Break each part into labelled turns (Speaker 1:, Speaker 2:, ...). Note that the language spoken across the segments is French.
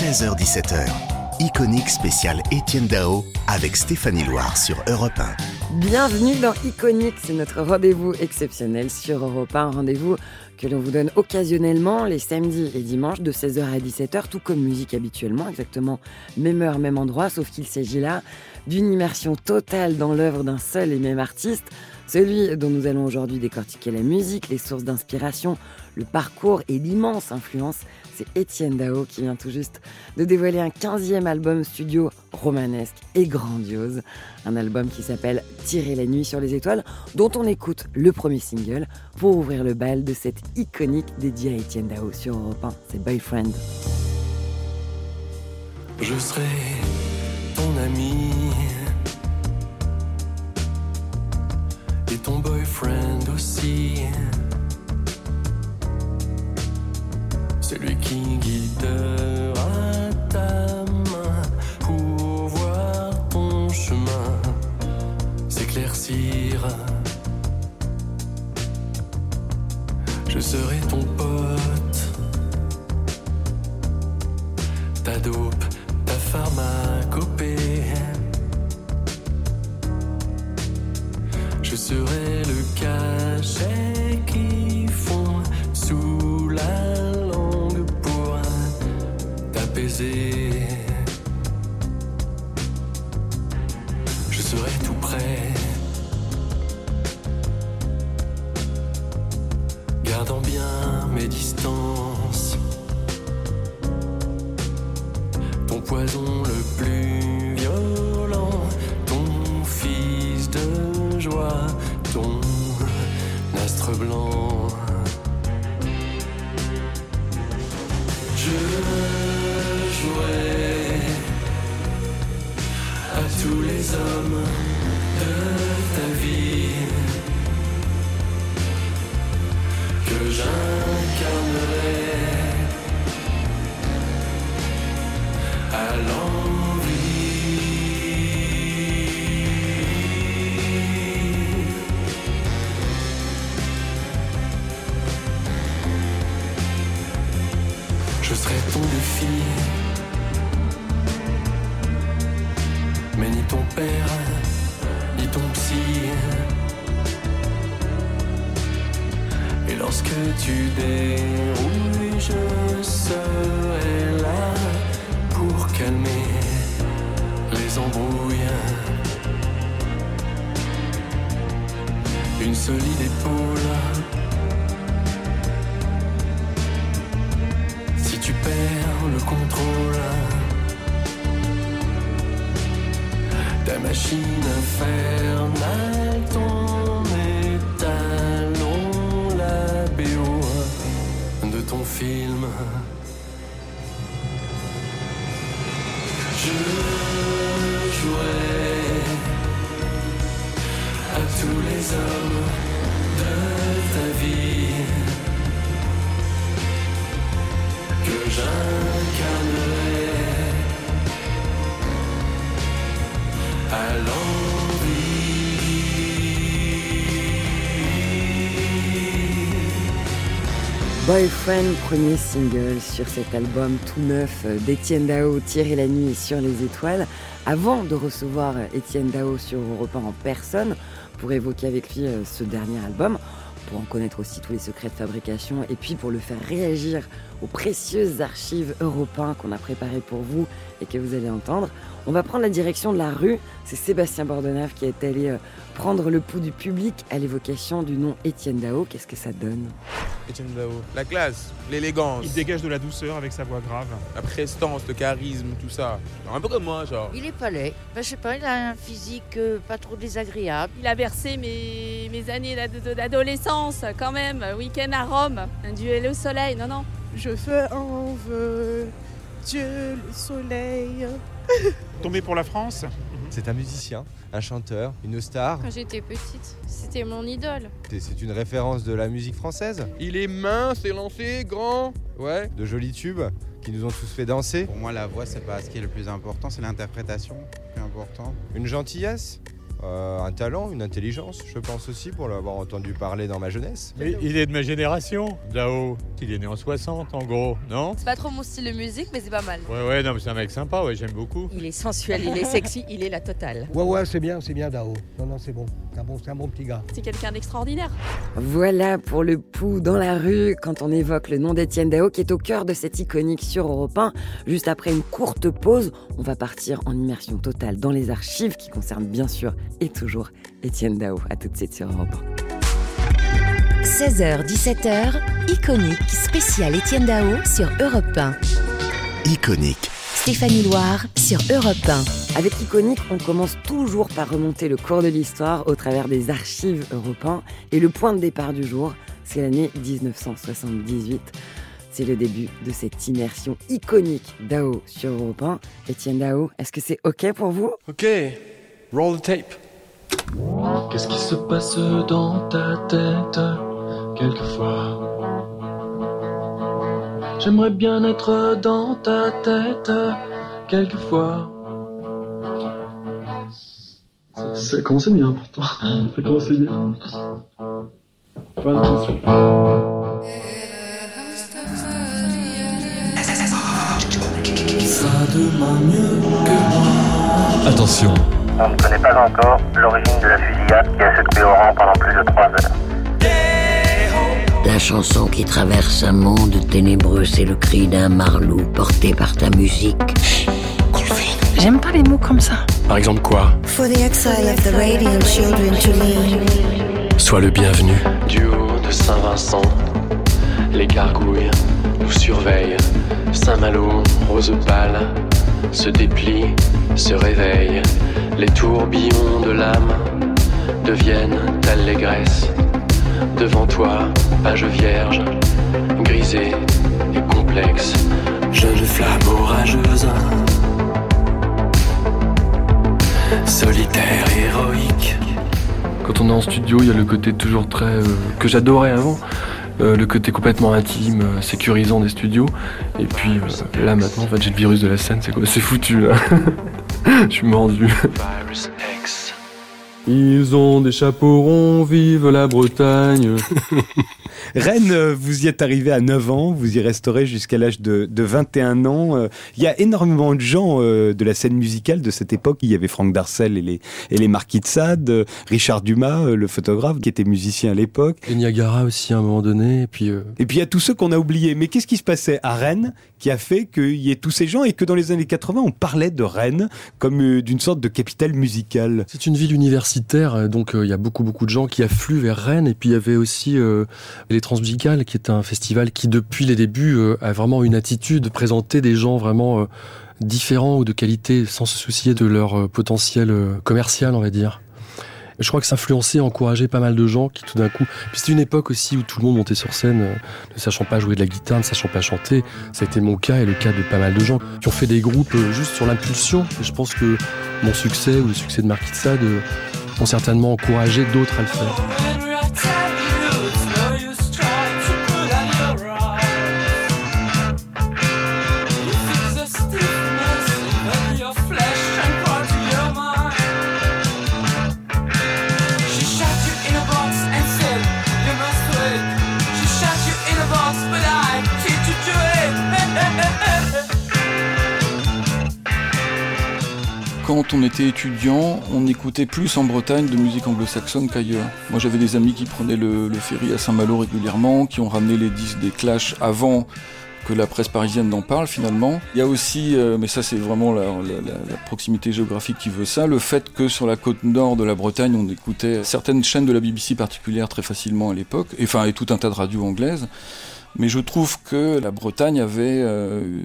Speaker 1: 16h17h. Iconique spécial Étienne Dao avec Stéphanie Loire sur Europe 1.
Speaker 2: Bienvenue dans Iconique, c'est notre rendez-vous exceptionnel sur Europe 1, un rendez-vous que l'on vous donne occasionnellement les samedis et dimanches de 16h à 17h, tout comme musique habituellement, exactement même heure, même endroit, sauf qu'il s'agit là d'une immersion totale dans l'œuvre d'un seul et même artiste, celui dont nous allons aujourd'hui décortiquer la musique, les sources d'inspiration, le parcours et l'immense influence c'est Étienne Dao qui vient tout juste de dévoiler un 15e album studio romanesque et grandiose. Un album qui s'appelle Tirer la nuit sur les étoiles, dont on écoute le premier single pour ouvrir le bal de cette iconique dédiée à Étienne Dao sur Europe 1. C'est Boyfriend.
Speaker 3: Je serai ton ami et ton boyfriend aussi. Celui qui guidera ta main pour voir ton chemin s'éclaircir. Je serai ton pote, ta dope, ta pharmacopée. Je serai le cachet qui fond sous la je serai tout près. Gardant bien mes distances. Je jouerai à tous les hommes
Speaker 2: Boyfriend, premier single sur cet album tout neuf d'Étienne Dao, Tirer la nuit sur les étoiles. Avant de recevoir Étienne Dao sur Europe 1 en personne pour évoquer avec lui euh, ce dernier album, pour en connaître aussi tous les secrets de fabrication et puis pour le faire réagir aux précieuses archives européennes qu'on a préparées pour vous et que vous allez entendre. On va prendre la direction de la rue. C'est Sébastien Bordenave qui est allé euh, prendre le pouls du public à l'évocation du nom Étienne Dao. Qu'est-ce que ça donne?
Speaker 4: Étienne Dao, la classe, l'élégance.
Speaker 5: Il dégage de la douceur avec sa voix grave.
Speaker 4: La prestance, le charisme, tout ça. Un peu comme moi, genre.
Speaker 6: Il est palais. Ben, je sais pas, il a un physique euh, pas trop désagréable.
Speaker 7: Il a bercé mes, mes années d'adolescence quand même. Week-end à Rome, un duel au soleil. Non, non.
Speaker 8: Je fais un vœu, Dieu le soleil.
Speaker 5: Tombé pour la France
Speaker 9: C'est un musicien, un chanteur, une star.
Speaker 7: Quand j'étais petite, c'était mon idole.
Speaker 9: C'est une référence de la musique française.
Speaker 4: Il est mince, élancé, grand. Ouais.
Speaker 9: De jolis tubes qui nous ont tous fait danser.
Speaker 10: Pour moi, la voix, c'est pas ce qui est le plus important, c'est l'interprétation qui est important.
Speaker 9: Une gentillesse euh, un talent, une intelligence, je pense aussi, pour l'avoir entendu parler dans ma jeunesse.
Speaker 11: Mais il est de ma génération, Dao. il est né en 60 en gros, non?
Speaker 12: C'est pas trop mon style de musique, mais c'est pas mal.
Speaker 11: Ouais, ouais, non, mais c'est un mec sympa, ouais, j'aime beaucoup.
Speaker 13: Il est sensuel, il est sexy, il est la totale.
Speaker 14: Ouais, ouais, c'est bien, c'est bien, Dao. Non, non, c'est bon. C'est un bon, c'est un bon petit gars.
Speaker 7: C'est quelqu'un d'extraordinaire.
Speaker 2: Voilà pour le pouls dans la rue quand on évoque le nom d'Étienne Dao qui est au cœur de cette iconique sur Europe 1. Juste après une courte pause, on va partir en immersion totale dans les archives qui concernent bien sûr et toujours Étienne Dao. À tout de suite sur Europe
Speaker 15: 16h, 17h, iconique spécial Étienne Dao sur Europe 1.
Speaker 1: Iconique.
Speaker 15: Stéphanie Loire sur Europe 1.
Speaker 2: Avec Iconique, on commence toujours par remonter le cours de l'histoire au travers des archives Europe 1. Et le point de départ du jour, c'est l'année 1978. C'est le début de cette immersion iconique Dao sur Europe 1. Étienne Dao, est-ce que c'est OK pour vous?
Speaker 3: Ok, roll the tape.
Speaker 16: Qu'est-ce qui se passe dans ta tête quelquefois? J'aimerais bien être dans ta tête quelquefois. Ça, ça a commencé bien pourtant. Ça a commencé bien. Attention.
Speaker 3: Ça demande mieux que moi.
Speaker 17: Attention,
Speaker 18: On ne connaît pas encore l'origine de la fusillade qui a secoué Oran pendant plus de trois heures.
Speaker 19: La chanson qui traverse un monde ténébreux, c'est le cri d'un marlou porté par ta musique.
Speaker 20: J'aime pas les mots comme ça.
Speaker 17: par exemple quoi?
Speaker 21: For the exile of the radiant children to.
Speaker 17: Sois le bienvenu.
Speaker 16: Du haut de Saint-Vincent, les gargouilles nous surveillent. Saint-Malo, rose pâle, se déplie, se réveille. Les tourbillons de l'âme deviennent allégresse. Devant toi, page vierge, grisée et complexe.
Speaker 3: Jeune flamme orageuse. Solitaire, héroïque.
Speaker 17: Quand on est en studio, il y a le côté toujours très euh, que j'adorais avant, euh, le côté complètement intime, euh, sécurisant des studios. Et puis là maintenant, en fait, j'ai le virus de la scène, C'est foutu là. Je suis mordu. Ils ont des chapeaux ronds, vive la Bretagne.
Speaker 22: Rennes, euh, vous y êtes arrivé à 9 ans, vous y resterez jusqu'à l'âge de, de 21 ans. Euh, Il y a énormément de gens euh, de la scène musicale de cette époque. Il y avait Franck Darcel et les, et les Marquis de Sade, euh, Richard Dumas, euh, le photographe, qui était musicien à l'époque.
Speaker 17: Et Niagara aussi à un moment donné. Et puis euh,
Speaker 22: Et puis il y a tous ceux qu'on a oubliés. Mais qu'est-ce qui se passait à Rennes qui a fait qu'il y ait tous ces gens et que dans les années 80, on parlait de Rennes comme d'une sorte de capitale musicale?
Speaker 17: C'est une ville universitaire, donc euh, il y a beaucoup beaucoup de gens qui affluent vers Rennes. Et puis il y avait aussi euh, les Transmusicales, qui est un festival qui depuis les débuts euh, a vraiment une attitude de présenter des gens vraiment euh, différents ou de qualité, sans se soucier de leur euh, potentiel commercial, on va dire. Je crois que ça influençait, encourageait pas mal de gens qui tout d'un coup. Puis c'était une époque aussi où tout le monde montait sur scène, ne sachant pas jouer de la guitare, ne sachant pas chanter. Ça a été mon cas et le cas de pas mal de gens qui ont fait des groupes juste sur l'impulsion. Et je pense que mon succès ou le succès de Marquis de Sade ont certainement encouragé d'autres à le faire.
Speaker 23: Quand on était étudiant, on écoutait plus en Bretagne de musique anglo-saxonne qu'ailleurs. Moi j'avais des amis qui prenaient le, ferry à Saint-Malo régulièrement, qui ont ramené les disques des Clash avant que la presse parisienne n'en parle finalement. Il y a aussi, euh, mais ça c'est vraiment la proximité géographique qui veut ça, le fait que sur la côte nord de la Bretagne on écoutait certaines chaînes de la BBC particulières très facilement à l'époque, et, enfin et tout un tas de radios anglaises. Mais je trouve que la Bretagne avait euh,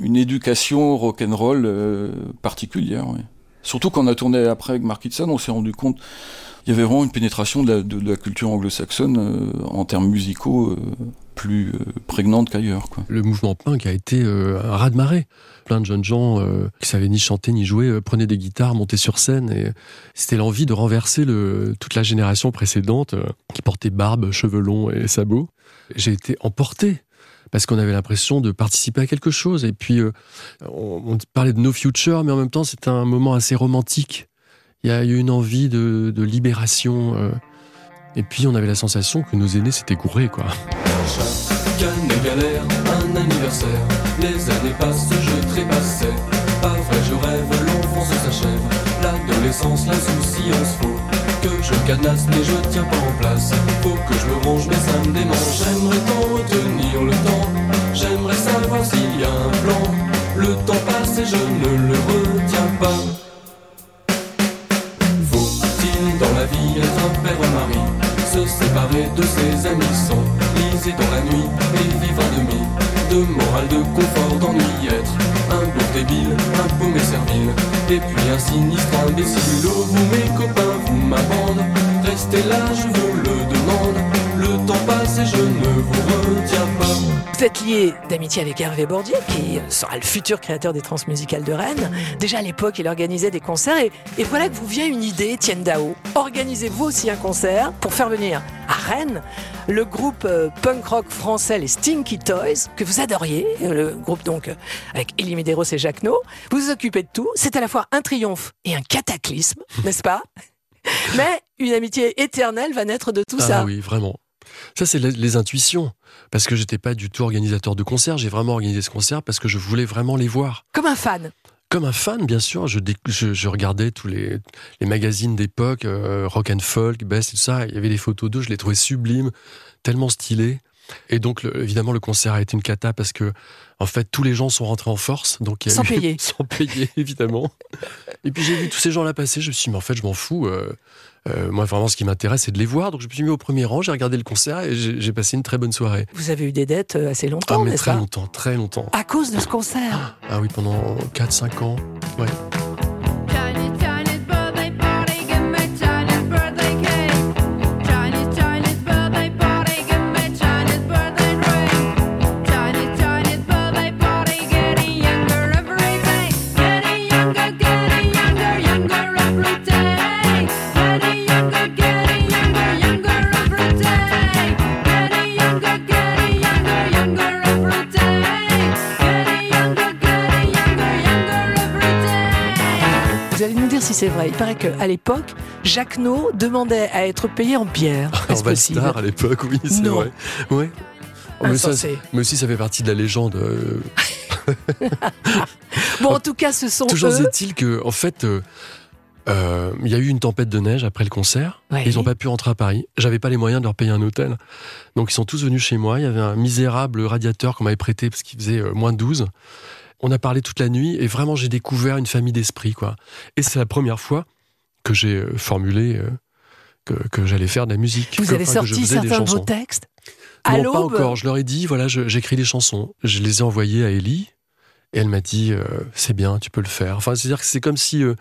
Speaker 23: une éducation rock'n'roll euh, particulière. ouais. Surtout quand on a tourné après avec Mark Kitson, on s'est rendu compte il y avait vraiment une pénétration de la, culture anglo-saxonne euh, en termes musicaux euh, plus euh, prégnante qu'ailleurs.
Speaker 17: Le mouvement punk a été un raz-de-marée. Plein de jeunes gens qui savaient ni chanter ni jouer prenaient des guitares, montaient sur scène et c'était l'envie de renverser toute la génération précédente qui portait barbe, cheveux longs et sabots. J'ai été emporté parce qu'on avait l'impression de participer à quelque chose. Et puis, euh, on, parlait de No Future, mais en même temps, c'était un moment assez romantique. Il y a eu une envie de, libération. euh, et puis, on avait la sensation que nos aînés s'étaient gourés, quoi.
Speaker 3: Galère, un anniversaire. Les années passent, je trépassais. Pas vrai, je rêve, l'enfance s'achève. L'adolescence, l'insouciance faut que je cadenasse, mais je tiens pas en place. Faut que je me range, mais ça me démange. J'aimerais tant retenir le temps. J'aimerais savoir s'il y a un plan. Le temps passe et je ne le retiens pas. Faut-il dans la vie être un père ou mari? Se séparer de ses amis sans liser dans la nuit et vivre à demi De morale, de confort, d'ennui être débile, un paumé servile. Et puis un sinistre imbécile. Oh vous mes copains, vous ma Restez là, je vous le demande Le temps passe et je ne vous retiens pas
Speaker 20: Vous êtes lié d'amitié avec Hervé Bordier, qui sera le futur créateur des transmusicales de Rennes. Déjà à l'époque, il organisait des concerts et, et voilà que vous vient une idée, Tienne Dao. Organisez-vous aussi un concert pour faire venir à Rennes le groupe euh, punk rock français les Stinky Toys, que vous adoriez, le groupe donc euh, avec Elie Medeiros et Jacques No. Vous vous occupez de tout. C'est à la fois un triomphe et un cataclysme, n'est-ce pas? Mais une amitié éternelle va naître de tout
Speaker 17: ah
Speaker 20: ça.
Speaker 17: oui, vraiment. Ça, c'est les, les intuitions. Parce que j'étais pas du tout organisateur de concert. J'ai vraiment organisé ce concert parce que je voulais vraiment les voir.
Speaker 20: Comme un fan.
Speaker 17: Comme un fan, bien sûr, je, déc- je, je regardais tous les, les magazines d'époque, euh, rock and folk, best et tout ça. Il y avait des photos d'eux, je les trouvais sublimes, tellement stylés. Et donc, le- évidemment, le concert a été une cata parce que, en fait, tous les gens sont rentrés en force. Donc il y a
Speaker 20: Sans
Speaker 17: eu-
Speaker 20: payer.
Speaker 17: sans payer, évidemment. Et puis j'ai vu tous ces gens-là passer. Je me suis dit, mais en fait, je m'en fous. euh, euh, moi, vraiment, ce qui m'intéresse, c'est de les voir. Donc je me suis mis au premier rang, j'ai regardé le concert et j'ai passé une très bonne soirée.
Speaker 20: Vous avez eu des dettes euh, assez
Speaker 17: Ah,
Speaker 20: longtemps,
Speaker 17: mais
Speaker 20: n'est-ce
Speaker 17: très
Speaker 20: pas?
Speaker 17: longtemps, très longtemps.
Speaker 20: À cause de ce concert?
Speaker 17: Ah oui, pendant 4-5 ans. Ouais.
Speaker 20: C'est vrai. Il paraît qu'à l'époque, Jacques No demandait à être payé en bière.
Speaker 17: En
Speaker 20: Est-ce possible
Speaker 17: à l'époque, oui, c'est
Speaker 20: Non.
Speaker 17: vrai. Ouais. Oh, mais, ça, mais aussi, ça fait partie de la légende. euh.
Speaker 20: Bon, en tout cas, ce sont
Speaker 17: Toujours
Speaker 20: eux.
Speaker 17: est-il que, en fait, euh, euh, il y a eu une tempête de neige après le concert.
Speaker 20: Ouais.
Speaker 17: Ils n'ont pas pu rentrer à Paris. J'avais pas les moyens de leur payer un hôtel. Donc, ils sont tous venus chez moi. Il y avait un misérable radiateur qu'on m'avait prêté parce qu'il faisait moins 12. On a parlé toute la nuit et vraiment, j'ai découvert une famille d'esprit, quoi. Et c'est la première fois que j'ai euh, formulé euh, que, que j'allais faire de la musique.
Speaker 20: Vous
Speaker 17: que-
Speaker 20: avez
Speaker 17: enfin,
Speaker 20: sorti certains de vos textes à
Speaker 17: Non, pas encore. Je leur ai dit, voilà, j'écris des chansons. Je les ai envoyées à Ellie. Et elle m'a dit, euh, c'est bien, tu peux le faire. Enfin, c'est-à-dire que c'est comme si euh,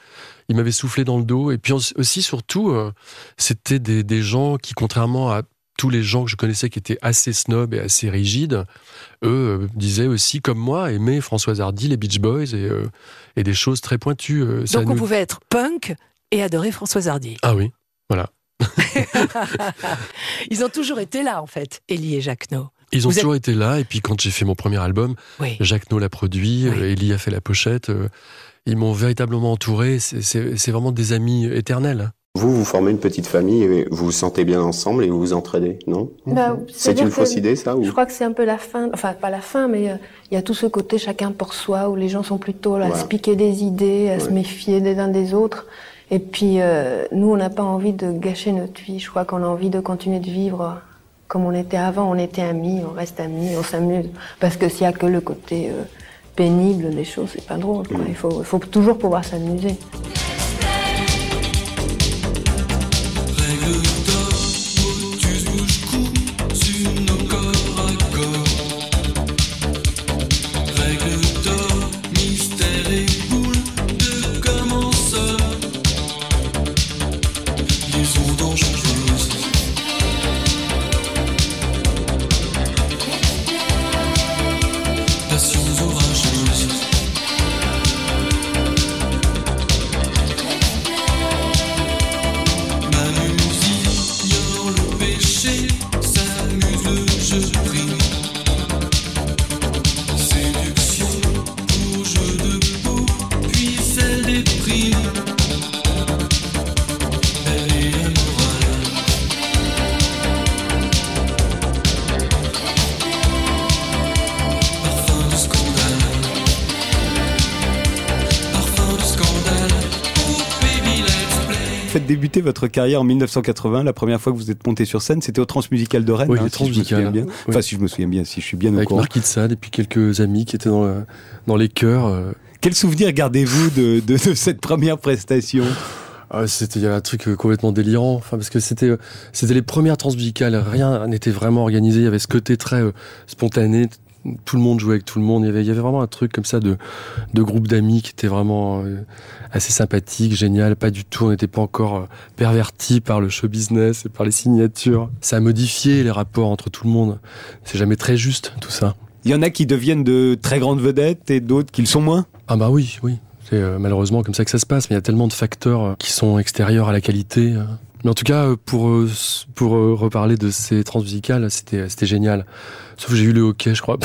Speaker 17: il m'avait soufflé dans le dos. Et puis aussi, aussi, surtout, euh, c'était des, des gens qui, contrairement à tous les gens que je connaissais qui étaient assez snobs et assez rigides, eux euh, disaient aussi, comme moi, aimer Françoise Hardy, les Beach Boys et, euh, et des choses très pointues. euh,
Speaker 20: Donc on
Speaker 17: nous-
Speaker 20: pouvait être punk et adorer Françoise Hardy.
Speaker 17: Ah oui, voilà.
Speaker 20: Ils ont toujours été là, en fait, Elie et Jacques No.
Speaker 17: Ils ont
Speaker 20: Vous êtes-
Speaker 17: toujours été là, et puis quand j'ai fait mon premier album,
Speaker 20: Oui.
Speaker 17: Jacques No l'a produit, euh, Elie a fait la pochette, ils m'ont véritablement entouré, c'est vraiment des amis éternels.
Speaker 24: Vous, vous formez une petite famille et vous vous sentez bien ensemble et vous vous entraidez, non?
Speaker 25: Bah,
Speaker 24: C'est
Speaker 25: c'est-à-dire
Speaker 24: une fausse idée, ça ou...
Speaker 25: Je crois que c'est un peu la fin, enfin pas la fin, mais euh, il y a tout ce côté chacun pour soi, où les gens sont plutôt là, à se piquer des idées, à se méfier des uns des autres. Et puis euh, nous, on n'a pas envie de gâcher notre vie. Je crois qu'on a envie de continuer de vivre comme on était avant. On était amis, on reste amis, on s'amuse. Parce que s'il y a que le côté euh, pénible des choses, c'est pas drôle. quoi. Il faut, il faut toujours pouvoir s'amuser.
Speaker 22: Débuté votre carrière en 1980. La première fois que vous êtes monté sur scène, c'était au Transmusical de Rennes.
Speaker 17: Oui,
Speaker 22: hein, si je me souviens bien.
Speaker 17: oui.
Speaker 22: Enfin, si je me souviens bien, si je suis bien au
Speaker 17: Avec
Speaker 22: courant.
Speaker 17: Marquis de Sade et puis quelques amis qui étaient dans, le- dans les chœurs. euh.
Speaker 22: Quel souvenir gardez-vous de, de- de cette première prestation?
Speaker 17: Ah, c'était un truc euh, complètement délirant enfin parce que c'était euh, c'était les premières transmusicales rien n'était vraiment organisé il y avait ce côté très euh, spontané tout le monde jouait avec tout le monde il y avait il y avait vraiment un truc comme ça de de groupe d'amis qui était vraiment euh, assez sympathique génial pas du tout on n'était pas encore euh, perverti par le show business et par les signatures ça a modifié les rapports entre tout le monde c'est jamais très juste tout ça
Speaker 22: Il y en a qui deviennent de très grandes vedettes et d'autres qui le sont moins?
Speaker 17: Ah bah oui, oui. C'est euh, malheureusement comme ça que ça se passe, mais il y a tellement de facteurs qui sont extérieurs à la qualité. Mais en tout cas, pour, pour reparler de ces transmusicales, c'était c'était génial. Sauf que j'ai eu le hockey, je crois.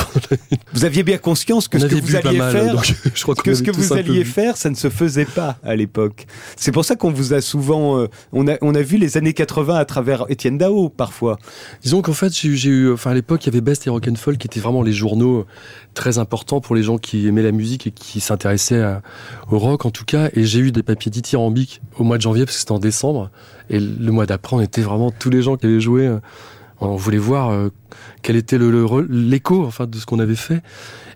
Speaker 22: Vous aviez bien conscience que
Speaker 17: On
Speaker 22: ce que vous alliez
Speaker 17: mal,
Speaker 22: faire,
Speaker 17: je crois
Speaker 22: que ce que vous alliez faire, ça ne se faisait pas à l'époque. C'est pour ça qu'on vous a souvent, euh, on a, on a vu les années 80 à travers Étienne Dao parfois.
Speaker 17: Disons qu'en fait, j'ai eu- enfin à l'époque, il y avait Best et Rock and Folk qui étaient vraiment les journaux euh, très importants pour les gens qui aimaient la musique et qui s'intéressaient au rock en tout cas. Et j'ai eu des papiers dithyrambiques au mois de janvier parce que c'était en décembre. Et le mois d'après, on était vraiment tous les gens qui avaient joué. euh, On voulait voir euh, quel était le- le re- l'écho enfin de ce qu'on avait fait.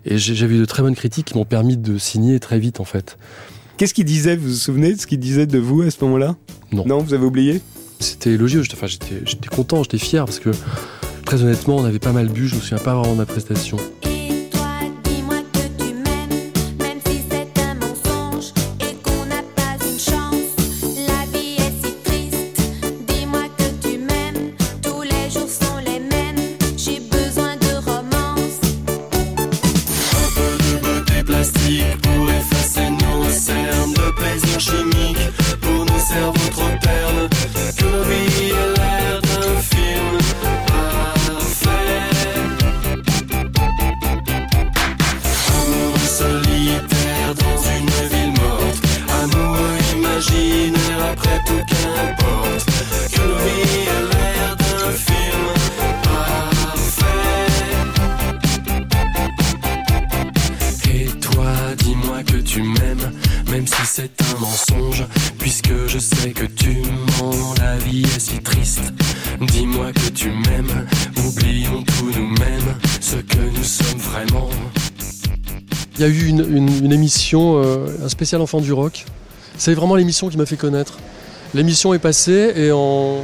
Speaker 17: Et j'ai- j'avais eu de très bonnes critiques qui m'ont permis de signer très vite en fait.
Speaker 22: Qu'est-ce qu'il disait? Vous vous souvenez de ce qu'il disait de vous à ce moment-là?
Speaker 17: Non.
Speaker 22: Non, vous avez oublié?
Speaker 17: C'était élogieux. J'étais, enfin, j'étais content, j'étais fier parce que très honnêtement, on avait pas mal bu. Je me souviens pas vraiment de ma prestation. Spécial enfant du rock. C'est vraiment l'émission qui m'a fait connaître. L'émission est passée et en,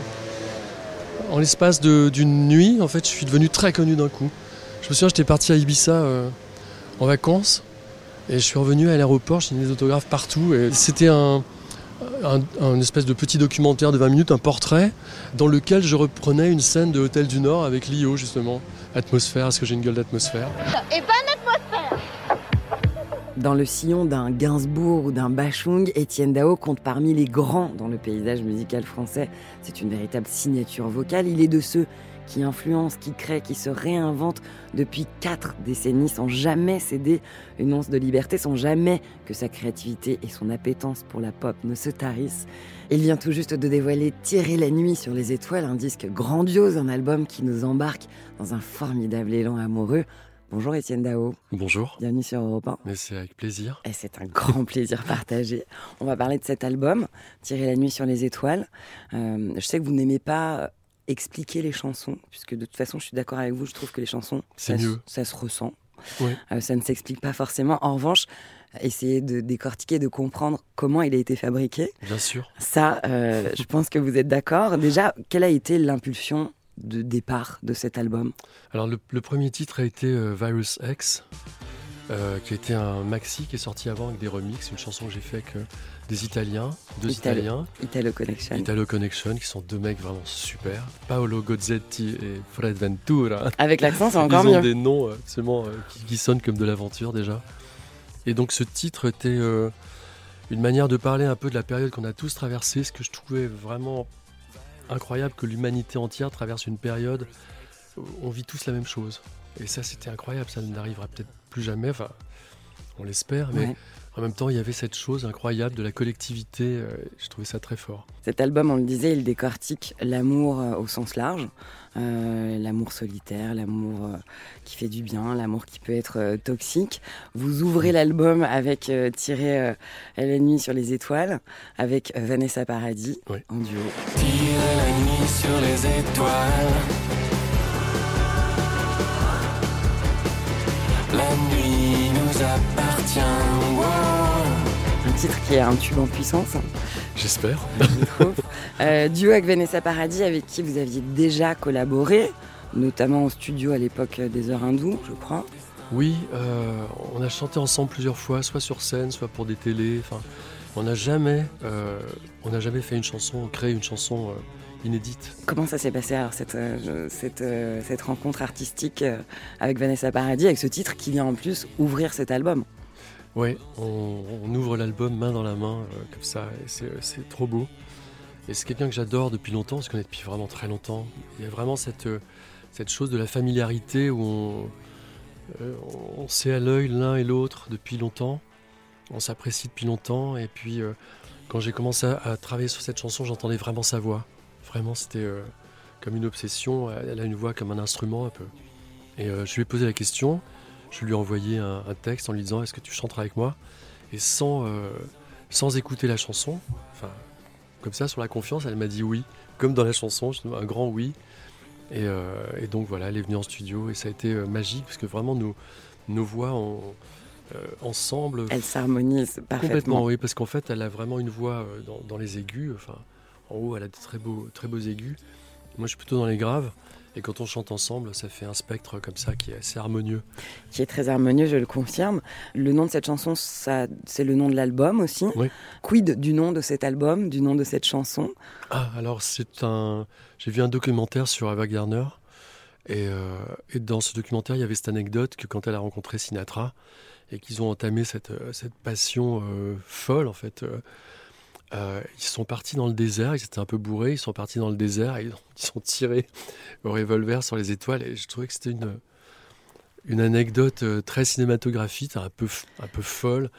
Speaker 17: en l'espace d'une nuit, en fait, je suis devenu très connu d'un coup. Je me souviens, j'étais parti à Ibiza euh, en vacances et je suis revenu à l'aéroport, j'ai des autographes partout. Et c'était un, un, espèce de petit documentaire de 20 minutes, un portrait, dans lequel je reprenais une scène de Hôtel du Nord avec Lio, justement. Atmosphère, est-ce que j'ai une gueule d'atmosphère?
Speaker 26: Bonne atmosphère.
Speaker 2: Dans le sillon d'un Gainsbourg ou d'un Bachung, Étienne Dao compte parmi les grands dans le paysage musical français. C'est une véritable signature vocale. Il est de ceux qui influencent, qui créent, qui se réinventent depuis quatre décennies sans jamais céder une once de liberté, sans jamais que sa créativité et son appétence pour la pop ne se tarissent. Il vient tout juste de dévoiler Tirer la nuit sur les étoiles, un disque grandiose, un album qui nous embarque dans un formidable élan amoureux. Bonjour Étienne Dao.
Speaker 17: Bonjour.
Speaker 2: Bienvenue sur Europe 1.
Speaker 17: Mais c'est avec plaisir.
Speaker 2: Et c'est un grand plaisir partagé. On va parler de cet album, Tirer la nuit sur les étoiles. Euh, je sais que vous n'aimez pas expliquer les chansons, puisque de toute façon, je suis d'accord avec vous, je trouve que les chansons, ça, se-
Speaker 17: mieux.
Speaker 2: ça se ressent. Euh, ça ne s'explique pas forcément. En revanche, essayer de décortiquer, de comprendre comment il a été fabriqué,
Speaker 17: Bien sûr.
Speaker 2: ça, euh, je pense que vous êtes d'accord. Déjà, quelle a été l'impulsion de départ de cet album
Speaker 17: Alors le, le premier titre a été euh, Virus X, euh, qui a été un maxi qui est sorti avant avec des remixes, une chanson que j'ai fait avec euh, des Italiens, deux
Speaker 2: Italo-
Speaker 17: Italiens,
Speaker 2: Italo Connection.
Speaker 17: Italo Connection, qui sont deux mecs vraiment super, Paolo Gozzetti et Fred Ventura.
Speaker 2: Avec l'accent, c'est encore
Speaker 17: Ils ont
Speaker 2: mieux.
Speaker 17: des noms euh, absolument qui, qui sonnent comme de l'aventure déjà. Et donc ce titre était une manière de parler un peu de la période qu'on a tous traversée, ce que je trouvais vraiment incroyable que l'humanité entière traverse une période où on vit tous la même chose. Et ça, c'était incroyable. Ça n'arrivera peut-être plus jamais. Enfin, on l'espère. Mais. En même temps, il y avait cette chose incroyable de la collectivité. euh, je trouvais ça très fort.
Speaker 2: Cet album, on le disait, il décortique l'amour euh, au sens large. Euh, l'amour solitaire, l'amour euh, qui fait du bien, l'amour qui peut être euh, toxique. Vous ouvrez l'album avec euh, Tirer euh, la nuit sur les étoiles, avec Vanessa Paradis en duo.
Speaker 3: Tirer la nuit sur les étoiles. La nuit nous appartient.
Speaker 2: Titre qui est un tube en puissance.
Speaker 17: J'espère.
Speaker 2: je. Euh, duo avec Vanessa Paradis, avec qui vous aviez déjà collaboré, notamment au studio à l'époque des Heures Hindous, je crois.
Speaker 17: Oui, euh, on a chanté ensemble plusieurs fois, soit sur scène, soit pour des télés. Enfin, on n'a jamais, euh, on n'a jamais fait une chanson, créé une chanson euh, inédite.
Speaker 2: Comment ça s'est passé alors cette, cette, cette rencontre artistique avec Vanessa Paradis, avec ce titre qui vient en plus ouvrir cet album?
Speaker 17: Ouais, on, ouvre l'album main dans la main, euh, comme ça, et c'est, trop beau. Et c'est quelqu'un que j'adore depuis longtemps, on se connaît depuis vraiment très longtemps. Il y a vraiment cette, euh, chose de la familiarité où on, euh, on sait à l'œil l'un et l'autre depuis longtemps, on s'apprécie depuis longtemps, et puis euh, quand j'ai commencé à, à travailler sur cette chanson, j'entendais vraiment sa voix. Vraiment, c'était euh, comme une obsession, elle a une voix comme un instrument un peu. Et euh, je lui ai posé la question, je lui ai envoyé un, un texte en lui disant est-ce que tu chanteras avec moi? Et sans, euh, sans écouter la chanson, enfin comme ça sur la confiance, elle m'a dit oui, comme dans la chanson, un grand oui. Et, euh, et donc voilà, elle est venue en studio et ça a été euh, magique parce que vraiment nos, nos voix ont, euh, ensemble.
Speaker 2: Elles s'harmonisent parfaitement.
Speaker 17: Complètement, oui, parce qu'en fait, elle a vraiment une voix dans, dans les aigus. Enfin, en haut, elle a de très beaux, très beaux aigus. Moi, je suis plutôt dans les graves. Et quand on chante ensemble, ça fait un spectre comme ça qui est assez harmonieux.
Speaker 2: qui est très harmonieux, je le confirme. Le nom de cette chanson, ça, c'est le nom de l'album aussi.
Speaker 17: Oui.
Speaker 2: Quid du nom de cet album, du nom de cette chanson?
Speaker 17: Ah, alors c'est un. J'ai vu un documentaire sur Ava Gardner. Et, euh, et dans ce documentaire, il y avait cette anecdote que quand elle a rencontré Sinatra et qu'ils ont entamé cette, euh, cette passion euh, folle, en fait, euh, euh, ils sont partis dans le désert, ils étaient un peu bourrés, ils sont partis dans le désert et ils, ont- tirés au revolver sur les étoiles. Et je trouvais que c'était une, une anecdote euh, très cinématographique, un peu, un peu folle,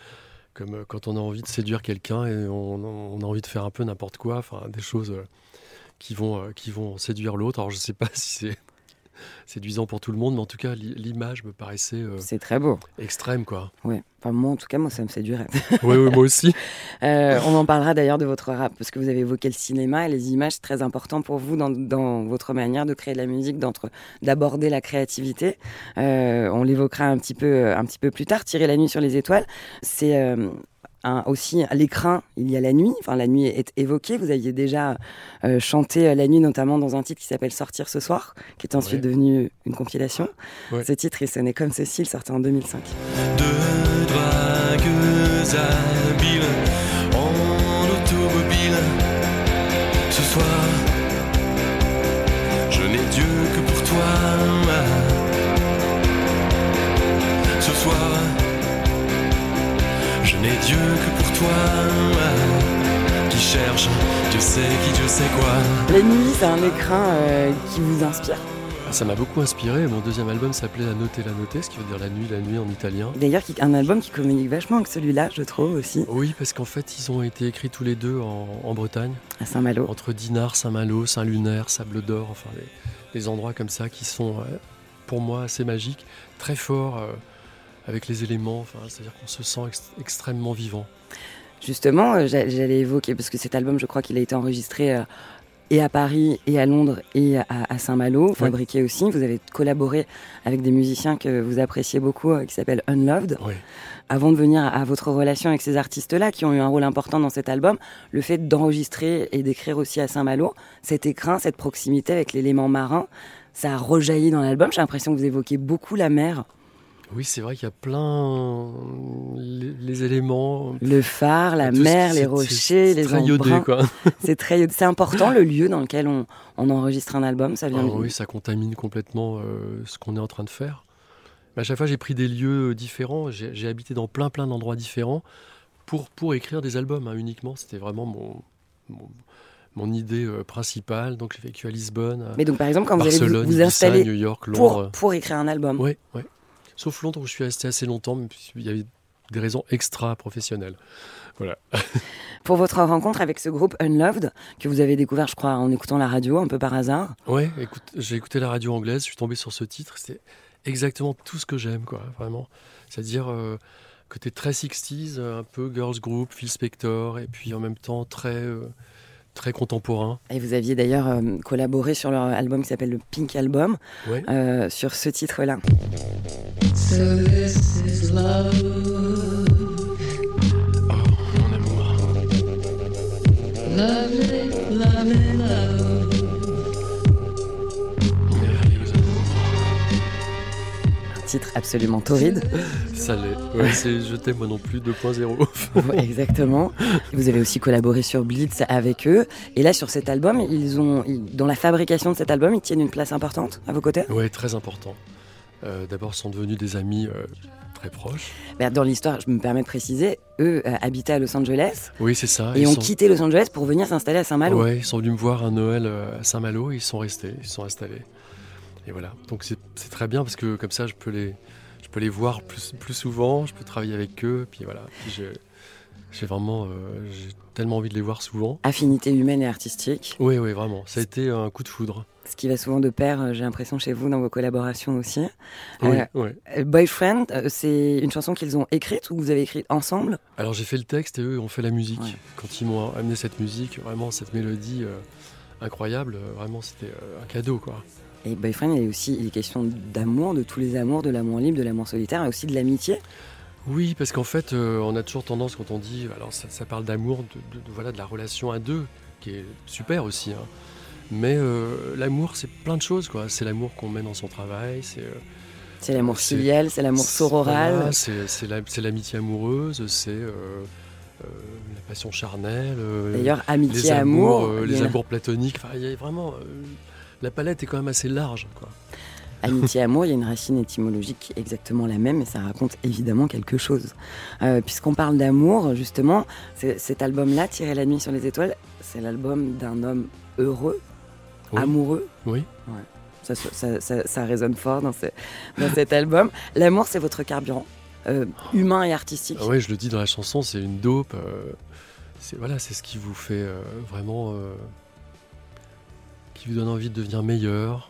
Speaker 17: comme euh, quand on a envie de séduire quelqu'un et on, on a envie de faire un peu n'importe quoi, enfin des choses qui vont, qui vont séduire l'autre. Alors je ne sais pas si c'est séduisant pour tout le monde, mais en tout cas l'i- l'image me paraissait euh,
Speaker 2: C'est très beau.
Speaker 17: extrême quoi.
Speaker 2: Oui, enfin moi en tout cas, moi ça me séduirait.
Speaker 17: Oui, oui, moi aussi.
Speaker 2: Euh, on en parlera d'ailleurs de votre rap, parce que vous avez évoqué le cinéma et les images, c'est très important pour vous dans, dans votre manière de créer de la musique, d'entre- d'aborder la créativité. Euh, on l'évoquera un petit peu, un petit peu plus tard. Tirer la nuit sur les étoiles, c'est aussi à l'écran, il y a la nuit. Enfin, la nuit est évoquée. Vous aviez déjà euh, chanté euh, la nuit, notamment dans un titre qui s'appelle Sortir ce soir, qui est ensuite
Speaker 3: Ouais.
Speaker 2: devenu une compilation.
Speaker 3: Ouais.
Speaker 2: Ce titre, il sonnait comme ceci, il sortait en 2005.
Speaker 3: Deux dragueuses habiles en automobile. Ce soir, je n'ai Dieu que pour toi. Ce soir, je n'ai Dieu que pour toi. Qui cherche, Dieu sait qui, Dieu sait quoi.
Speaker 2: La nuit, c'est un écrin euh, qui vous inspire.
Speaker 17: Ah, Ça m'a beaucoup inspiré. Mon deuxième album s'appelait La Note et la Notée, ce qui veut dire la nuit, la nuit en italien.
Speaker 2: D'ailleurs, un album qui communique vachement avec celui-là, je trouve aussi.
Speaker 17: Oui, parce qu'en fait, ils ont été écrits tous les deux en, en Bretagne.
Speaker 2: À Saint-Malo.
Speaker 17: Entre Dinard, Saint-Malo, Saint-Lunaire, Sable d'Or, enfin, les, les endroits comme ça qui sont, euh, pour moi, assez magiques, très forts, euh, avec les éléments, enfin, c'est-à-dire qu'on se sent ex- extrêmement vivant.
Speaker 2: Justement, euh, j'a- j'allais évoquer, parce que cet album, je crois qu'il a été enregistré euh, et à Paris, et à Londres, et à, à Saint-Malo, fabriqué aussi. Vous avez collaboré avec des musiciens que vous appréciez beaucoup, euh, qui s'appellent Unloved. Avant de venir à votre relation avec ces artistes-là, qui ont eu un rôle important dans cet album, le fait d'enregistrer et d'écrire aussi à Saint-Malo, cet écrin, cette proximité avec l'élément marin, ça a rejailli dans l'album. J'ai l'impression que vous évoquez beaucoup la mer.
Speaker 17: Oui, c'est vrai qu'il y a plein les, les éléments.
Speaker 2: Le phare, la
Speaker 17: ce-
Speaker 2: mer, les rochers,
Speaker 17: c'est
Speaker 2: les
Speaker 17: très iodé, quoi.
Speaker 2: C'est très, iodé. c'est important le lieu dans lequel on, on enregistre un album. Ça vient.
Speaker 17: Ah oui, ça contamine complètement euh, ce qu'on est en train de faire. Mais à chaque fois, j'ai pris des lieux euh, différents. J'ai habité dans plein, plein d'endroits différents pour, pour écrire des albums hein, uniquement. C'était vraiment mon, mon, mon idée euh, principale. Donc, j'ai vécu à Lisbonne, à
Speaker 2: Mais donc, par exemple, quand vous allez vous, vous installer
Speaker 17: New York,
Speaker 2: pour,
Speaker 17: Londres.
Speaker 2: pour écrire un album,
Speaker 17: Oui, oui. Sauf Londres où je suis resté assez longtemps, mais il y avait des raisons extra-professionnelles. Voilà.
Speaker 2: Pour votre rencontre avec ce groupe Unloved, que vous avez découvert, je crois, en écoutant la radio, un peu par hasard.
Speaker 17: Écoute, j'ai écouté la radio anglaise, je suis tombé sur ce titre, c'est exactement tout ce que j'aime, quoi, vraiment. C'est-à-dire euh, côté très 60s, un peu girls group, Phil Spector, et puis en même temps très, euh, très contemporain.
Speaker 2: Et vous aviez d'ailleurs euh, collaboré sur leur album qui s'appelle le Pink Album,
Speaker 17: Ouais.
Speaker 2: euh, sur ce titre-là.
Speaker 26: So this is love.
Speaker 17: Mon amour.
Speaker 26: Lovely, lovely love.
Speaker 2: Titre absolument torride.
Speaker 17: Ça l'est. Ouais, c'est Je t'aime moi non plus 2.0.
Speaker 2: Ouais, Exactement. Vous avez aussi collaboré sur Blitz avec eux. Et là, sur cet album, ils ont, dans la fabrication de cet album, ils tiennent une place importante à vos côtés?
Speaker 17: Ouais, très important. Euh, D'abord, sont devenus des amis euh, très proches.
Speaker 2: Ben, Dans l'histoire, je me permets de préciser, eux euh, habitaient à Los Angeles
Speaker 17: Oui, c'est ça.
Speaker 2: et
Speaker 17: Ils
Speaker 2: ont
Speaker 17: sont-
Speaker 2: quitté Los Angeles pour venir s'installer à Saint-Malo.
Speaker 17: Ouais, ils sont venus me voir un Noël euh, à Saint-Malo, ils sont restés, ils sont installés. Et voilà. Donc c'est très bien parce que comme ça, je peux les, je peux les voir plus, plus souvent, je peux travailler avec eux. Puis voilà. J'ai- vraiment, euh, j'ai tellement envie de les voir souvent.
Speaker 2: Affinité humaine et artistique.
Speaker 17: Oui, oui, vraiment. Ça a été un coup de foudre.
Speaker 2: Ce qui va souvent de pair, euh, j'ai l'impression, chez vous, dans vos collaborations aussi.
Speaker 17: Oui,
Speaker 2: Euh,
Speaker 17: oui.
Speaker 2: euh, Boyfriend, c'est une chanson qu'ils ont écrite ou que vous avez écrite ensemble?
Speaker 17: Alors j'ai fait le texte et eux ont fait la musique. Quand ils m'ont amené cette musique, vraiment cette mélodie euh, incroyable, vraiment c'était un cadeau quoi.
Speaker 2: Et Boyfriend, il est aussi il est question d'amour, de tous les amours, de l'amour libre, de l'amour solitaire et aussi de l'amitié.
Speaker 17: Oui, parce qu'en fait, euh, on a toujours tendance quand on dit, alors ça, ça parle d'amour, de, de- de- voilà, de la relation à deux, qui est super aussi. hein. Mais euh, l'amour, c'est plein de choses, quoi. C'est l'amour qu'on met dans son travail, c'est. euh,
Speaker 2: C'est l'amour filial, c'est l'amour sororal.
Speaker 17: voilà, c'est c'est la- c'est l'amitié amoureuse, c'est la passion charnelle.
Speaker 2: D'ailleurs, amitié,
Speaker 17: les amours,
Speaker 2: amour,
Speaker 17: les
Speaker 2: a-
Speaker 17: amours platoniques. Enfin, il y a vraiment. La palette est quand même assez large, quoi.
Speaker 2: Amitié amour, il y a une racine étymologique exactement la même, et ça raconte évidemment quelque chose. Euh, Puisqu'on parle d'amour, justement, cet album-là, Tirer la nuit sur les étoiles, c'est l'album d'un homme heureux,
Speaker 17: Oui.
Speaker 2: amoureux.
Speaker 17: Oui.
Speaker 2: Ouais. Ça, ça, ça- ça résonne fort dans, ce- dans cet album. L'amour, c'est votre carburant, euh, humain et artistique.
Speaker 17: Ah ouais, je le dis dans la chanson, c'est une dope. euh, c'est voilà, c'est ce qui vous fait vraiment, qui vous donne envie de devenir meilleur.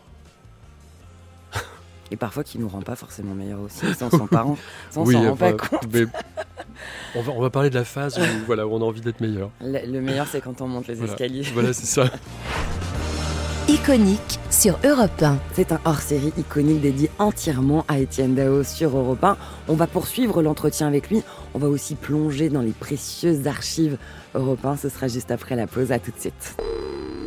Speaker 2: Et parfois qui nous rend pas forcément meilleurs aussi, sans son parent. Sans
Speaker 17: oui,
Speaker 2: s'en rend pas compte.
Speaker 17: mais on va on va parler de la phase où voilà où on a envie d'être meilleur.
Speaker 2: Le, le meilleur, c'est quand on monte les
Speaker 17: Voilà.
Speaker 2: escaliers.
Speaker 17: Voilà, c'est ça.
Speaker 15: Iconique sur Europe 1.
Speaker 2: C'est un hors-série iconique dédié entièrement à Étienne Dao sur Europe 1. On va poursuivre l'entretien avec lui. On va aussi plonger dans les précieuses archives Europe 1. Ce sera juste après la pause. À tout de suite.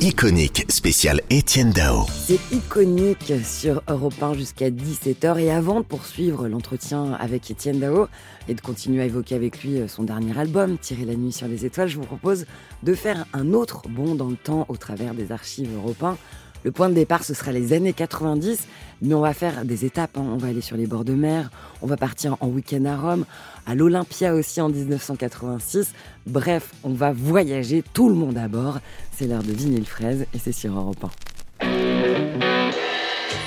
Speaker 1: Iconique, spécial Étienne Dao.
Speaker 2: C'est iconique sur Europe 1 jusqu'à 17h. Et avant de poursuivre l'entretien avec Étienne Dao et de continuer à évoquer avec lui son dernier album, Tirer la nuit sur les étoiles, je vous propose de faire un autre bond dans le temps au travers des archives Europe 1. Le point de départ, ce sera les années 90, mais on va faire des étapes. hein. On va aller sur les bords de mer, on va partir en week-end à Rome, à l'Olympia aussi en 1986. Bref, on va voyager, tout le monde à bord. C'est l'heure de vinyle fraise et c'est sur Europe 1.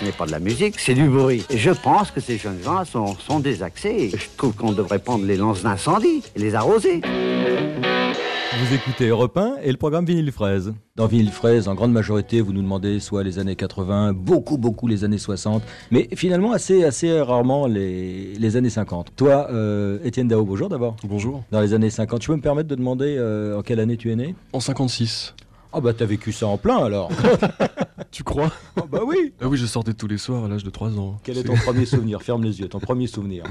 Speaker 27: Ce n'est pas de la musique, c'est du bruit. Je pense que ces jeunes gens sont, sont désaxés. Je trouve qu'on devrait prendre les lances d'incendie et les arroser.
Speaker 28: Vous écoutez Europe 1 et le programme Vinyl Fraise. Dans Vinyl Fraise, en grande majorité, vous nous demandez soit les années 80, beaucoup, beaucoup les années 60, mais finalement assez, assez rarement les, les années 50. Toi, euh, Étienne Dao, bonjour d'abord.
Speaker 17: Bonjour.
Speaker 28: Dans les années 50, tu peux me permettre de demander euh, en quelle année tu es né?
Speaker 17: En 56.
Speaker 28: Ah bah t'as vécu ça en plein alors.
Speaker 17: tu crois?
Speaker 28: Ah bah oui.
Speaker 17: Ah oui, je sortais tous les soirs à l'âge de 3 ans.
Speaker 28: Quel est ton premier souvenir? Ferme les yeux, ton premier souvenir.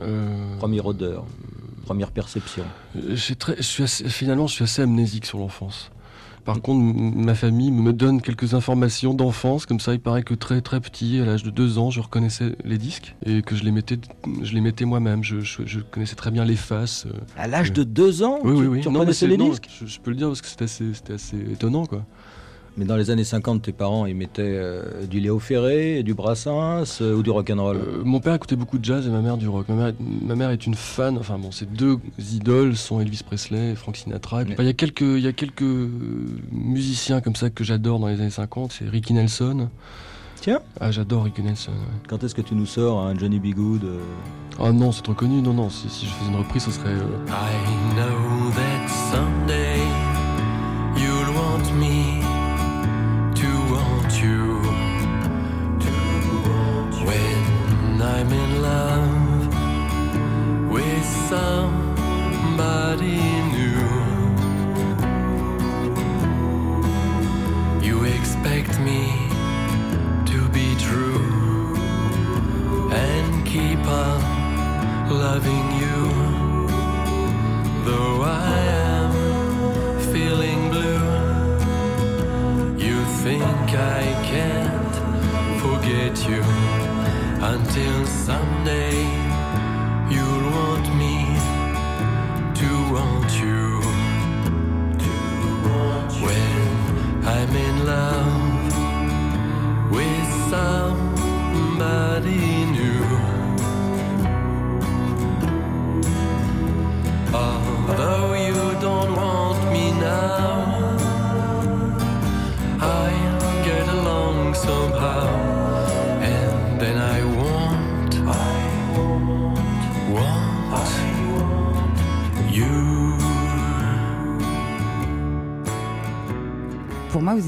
Speaker 17: Euh,
Speaker 28: Première odeur, première perception.
Speaker 17: J'ai très, je suis assez- finalement, je suis assez amnésique sur l'enfance. Par contre, m- ma famille me donne quelques informations d'enfance, comme ça, il paraît que très très petit, à l'âge de deux ans, je reconnaissais les disques et que je les mettais, je les mettais moi-même. Je, je- je connaissais très bien les faces. euh,
Speaker 28: À l'âge
Speaker 17: euh,
Speaker 28: de deux ans
Speaker 17: Oui,
Speaker 28: tu-
Speaker 17: oui, oui.
Speaker 28: tu
Speaker 17: Non,
Speaker 28: reconnaissais les
Speaker 17: non,
Speaker 28: disques?
Speaker 17: je, je peux le dire parce que c'était assez, c'était assez étonnant, quoi.
Speaker 28: Mais dans les années 50, tes parents, ils mettaient euh, du Léo Ferré, du Brassens euh, ou du rock'n'roll
Speaker 17: Euh, mon père écoutait beaucoup de jazz et ma mère du rock. Ma mère, ma mère est une fan. Enfin bon, ces deux idoles sont Elvis Presley et Frank Sinatra. Enfin, Il y a quelques, il y a quelques musiciens comme ça que j'adore dans les années 50. C'est Ricky Nelson.
Speaker 28: Tiens.
Speaker 17: Ah, j'adore Ricky Nelson.
Speaker 28: Quand est-ce que tu nous sors un Johnny B. Good euh?
Speaker 17: Ah non, c'est trop connu. Non, non, si, si je faisais une reprise, ce serait. euh,
Speaker 3: I know that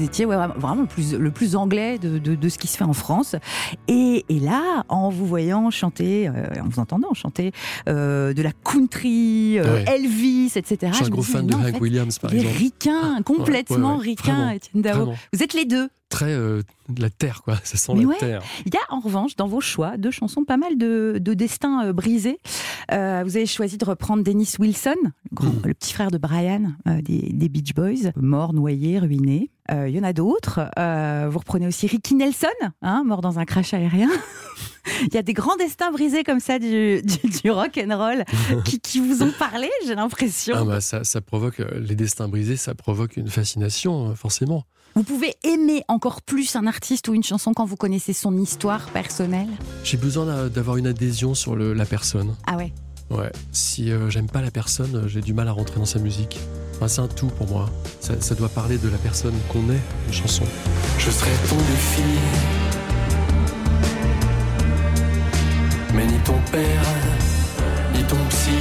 Speaker 29: étiez ouais, vraiment le plus, le plus anglais de, de- de ce qui se fait en France. Et, et là, en vous voyant chanter, euh, en vous entendant chanter euh, de la country, euh,
Speaker 17: Ouais.
Speaker 29: Elvis, etc.
Speaker 17: Je suis un gros fan de Hank Williams, par exemple.
Speaker 29: ricain, complètement ricain, Étienne Dao. Vous êtes les deux.
Speaker 17: Très euh, de la terre, quoi. Ça sent
Speaker 29: Mais
Speaker 17: la
Speaker 29: ouais,
Speaker 17: terre.
Speaker 29: il y a en revanche dans vos choix deux chansons pas mal de, de destins euh, brisés. Euh, vous avez choisi de reprendre Dennis Wilson, le, grand-
Speaker 17: Hmm.
Speaker 29: le petit frère de Brian euh, des, des Beach Boys, mort, noyé, ruiné. Euh, Il y en a d'autres. Vous reprenez aussi Ricky Nelson, hein, mort dans un crash aérien. Il y a des grands destins brisés comme ça du, du, du rock and roll qui, qui vous ont parlé, j'ai l'impression.
Speaker 17: Ah bah, ça, ça provoque les destins brisés, ça provoque une fascination, forcément.
Speaker 29: Vous pouvez aimer encore plus un artiste ou une chanson quand vous connaissez son histoire personnelle.
Speaker 17: J'ai besoin d'a- d'avoir une adhésion sur le- la personne.
Speaker 29: Ah ouais.
Speaker 17: Ouais. Si euh, j'aime pas la personne, euh, j'ai du mal à rentrer dans sa musique. Enfin, c'est un tout pour moi. Ça, ça doit parler de la personne qu'on est, une chanson.
Speaker 3: Je serai ton défi. Mais ni ton père, ni ton psy.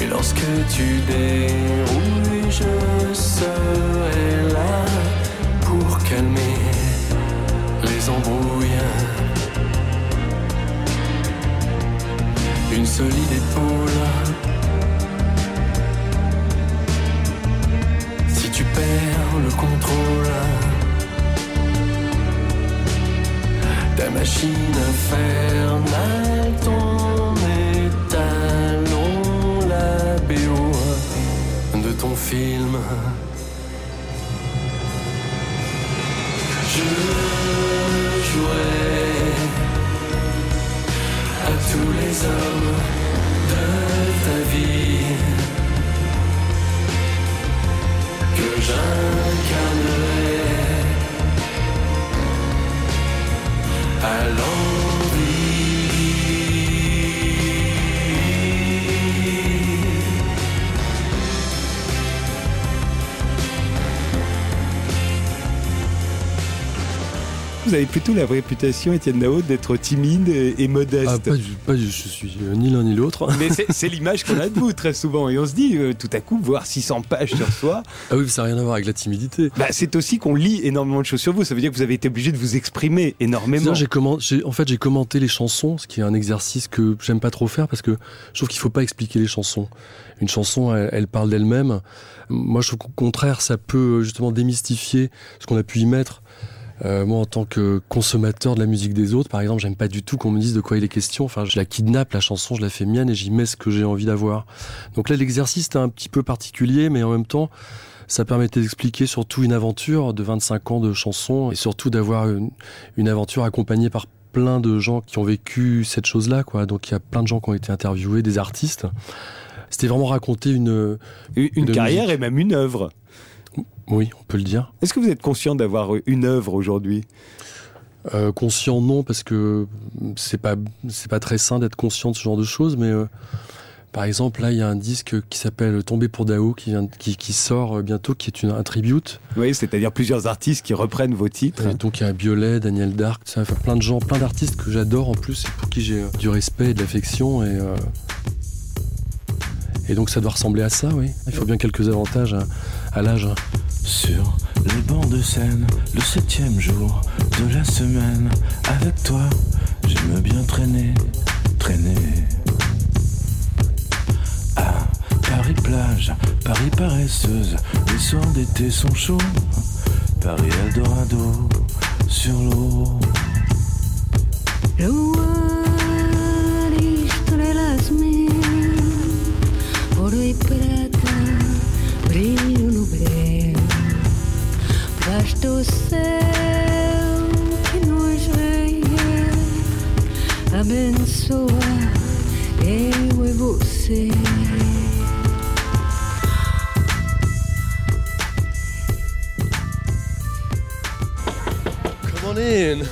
Speaker 3: Et lorsque tu dérouilles, je serai là pour calmer les embrouilles. Une solide épaule. Si tu perds le contrôle, ta machine infernale, ton film. Je jouerai à tous les hommes de ta vie que j'incarnerai
Speaker 22: Vous avez plutôt la réputation, Étienne Dao, d'être timide et et modeste.
Speaker 17: Ah, pas du, pas du- je suis euh, ni l'un ni l'autre.
Speaker 22: Mais c'est l'image qu'on a de vous très souvent. Et on se dit, euh, tout à coup, voir 600 pages sur soi,
Speaker 17: Ah oui, ça n'a rien à voir avec la timidité.
Speaker 22: bah, c'est aussi qu'on lit énormément de choses sur vous. Ça veut dire que vous avez été obligé de vous exprimer énormément.
Speaker 17: J'ai en fait, j'ai commenté les chansons, ce qui est un exercice que j'aime pas trop faire parce que je trouve qu'il faut pas expliquer les chansons. Une chanson, elle, elle parle d'elle-même. Moi, je trouve qu'au contraire, ça peut euh, justement démystifier ce qu'on a pu y mettre. Euh, moi, en tant que consommateur de la musique des autres, par exemple, j'aime pas du tout qu'on me dise de quoi il est question. Enfin, je la kidnappe, la chanson, je la fais mienne et j'y mets ce que j'ai envie d'avoir. Donc là, l'exercice était un petit peu particulier, mais en même temps, ça permettait d'expliquer surtout une aventure de 25 ans de chansons et surtout d'avoir une, une aventure accompagnée par plein de gens qui ont vécu cette chose-là, quoi. Donc il y a plein de gens qui ont été interviewés, des artistes. C'était vraiment raconter une
Speaker 22: Une carrière
Speaker 17: musique.
Speaker 22: et même une œuvre.
Speaker 17: Oui, on peut le dire.
Speaker 22: Est-ce que vous êtes conscient d'avoir une œuvre aujourd'hui?
Speaker 17: Euh, conscient non parce que c'est pas c'est pas très sain d'être conscient de ce genre de choses mais euh, Par exemple, là, il y a un disque qui s'appelle Tomber pour Dao qui, vient, qui, qui sort euh, bientôt, qui est une, un tribute.
Speaker 22: Oui, c'est-à-dire plusieurs artistes qui reprennent vos titres.
Speaker 17: Et donc il y a Biolay, Daniel Dark, ça fait plein de gens, plein d'artistes que j'adore en plus et pour qui j'ai du respect et de l'affection. Et, euh, et donc ça doit ressembler à ça, oui. Il faut bien quelques avantages à, à l'âge.
Speaker 30: Sur les bancs de scène, le septième jour de la semaine, avec toi, j'aime bien traîner, traîner. À Paris plage, Paris paresseuse, les soirs d'été sont chauds, Paris Eldorado, sur l'eau.
Speaker 17: Come on in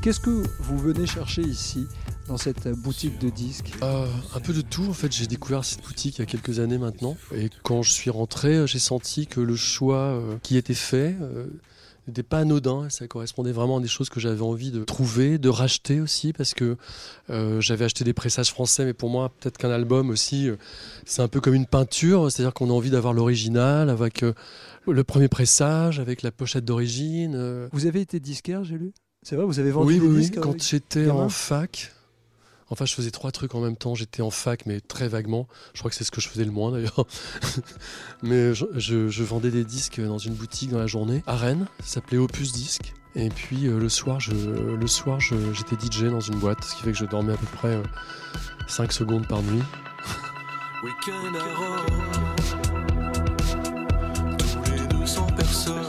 Speaker 31: Qu'est-ce que vous venez chercher ici, dans cette boutique de disques?
Speaker 17: Euh, un peu de tout. En fait, j'ai découvert cette boutique il y a quelques années maintenant. Et quand je suis rentré, j'ai senti que le choix euh, qui était fait euh, n'était pas anodin. Ça correspondait vraiment à des choses que j'avais envie de trouver, de racheter aussi, parce que euh, j'avais acheté des pressages français, mais pour moi, peut-être qu'un album aussi, euh, c'est un peu comme une peinture. C'est-à-dire qu'on a envie d'avoir l'original avec euh, le premier pressage, avec la pochette d'origine.
Speaker 31: Vous avez été disquaire, j'ai lu? C'est vrai, vous avez vendu
Speaker 17: Oui,
Speaker 31: des
Speaker 17: oui, oui.
Speaker 31: disques
Speaker 17: Quand
Speaker 31: avec-
Speaker 17: j'étais en fac, enfin, je faisais trois trucs en même temps. J'étais en fac, mais très vaguement. Je crois que c'est ce que je faisais le moins d'ailleurs. mais je, vendais des disques dans une boutique dans la journée à Rennes. Ça s'appelait Opus Disque. Et puis euh, le soir, je, le soir, j'étais DJ dans une boîte, ce qui fait que je dormais à peu près 5 secondes par nuit.
Speaker 3: Week-end à Rome, tous les 200 personnes.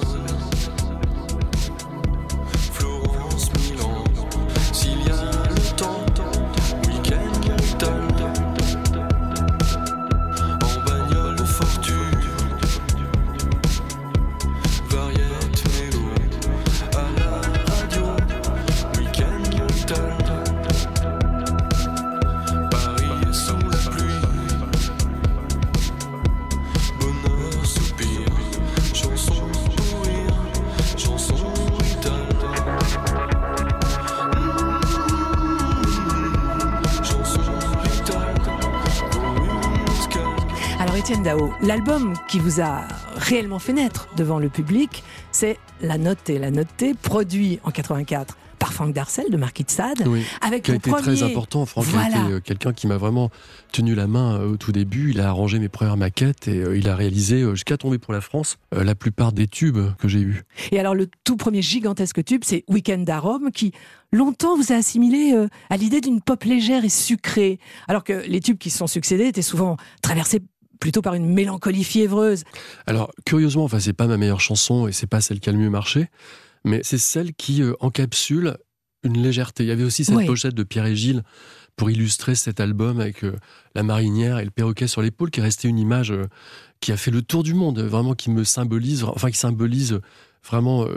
Speaker 20: L'album qui vous a réellement fait naître devant le public, c'est La Note et La Notée, produit en 84 par Franck Darcel de Marquis de Sade,
Speaker 17: Oui,
Speaker 20: avec
Speaker 17: qui a été
Speaker 20: premier...
Speaker 17: très important. Franck a
Speaker 20: Voilà.
Speaker 17: été euh, quelqu'un qui m'a vraiment tenu la main euh, au tout début. Il a arrangé mes premières maquettes et euh, il a réalisé, jusqu'à tomber pour la France, la plupart des tubes que j'ai eus.
Speaker 20: Et alors le tout premier gigantesque tube, c'est Weekend à Rome, qui longtemps vous a assimilé à l'idée d'une pop légère et sucrée, alors que les tubes qui se sont succédés étaient souvent traversés plutôt par une mélancolie fiévreuse.
Speaker 17: Alors, curieusement, enfin, c'est pas ma meilleure chanson et c'est pas celle qui a le mieux marché, mais c'est celle qui euh, encapsule une légèreté. Il y avait aussi cette pochette de Pierre et Gilles pour illustrer cet album avec euh, la marinière et le perroquet sur l'épaule, qui est restée une image euh, qui a fait le tour du monde, vraiment qui me symbolise, enfin qui symbolise vraiment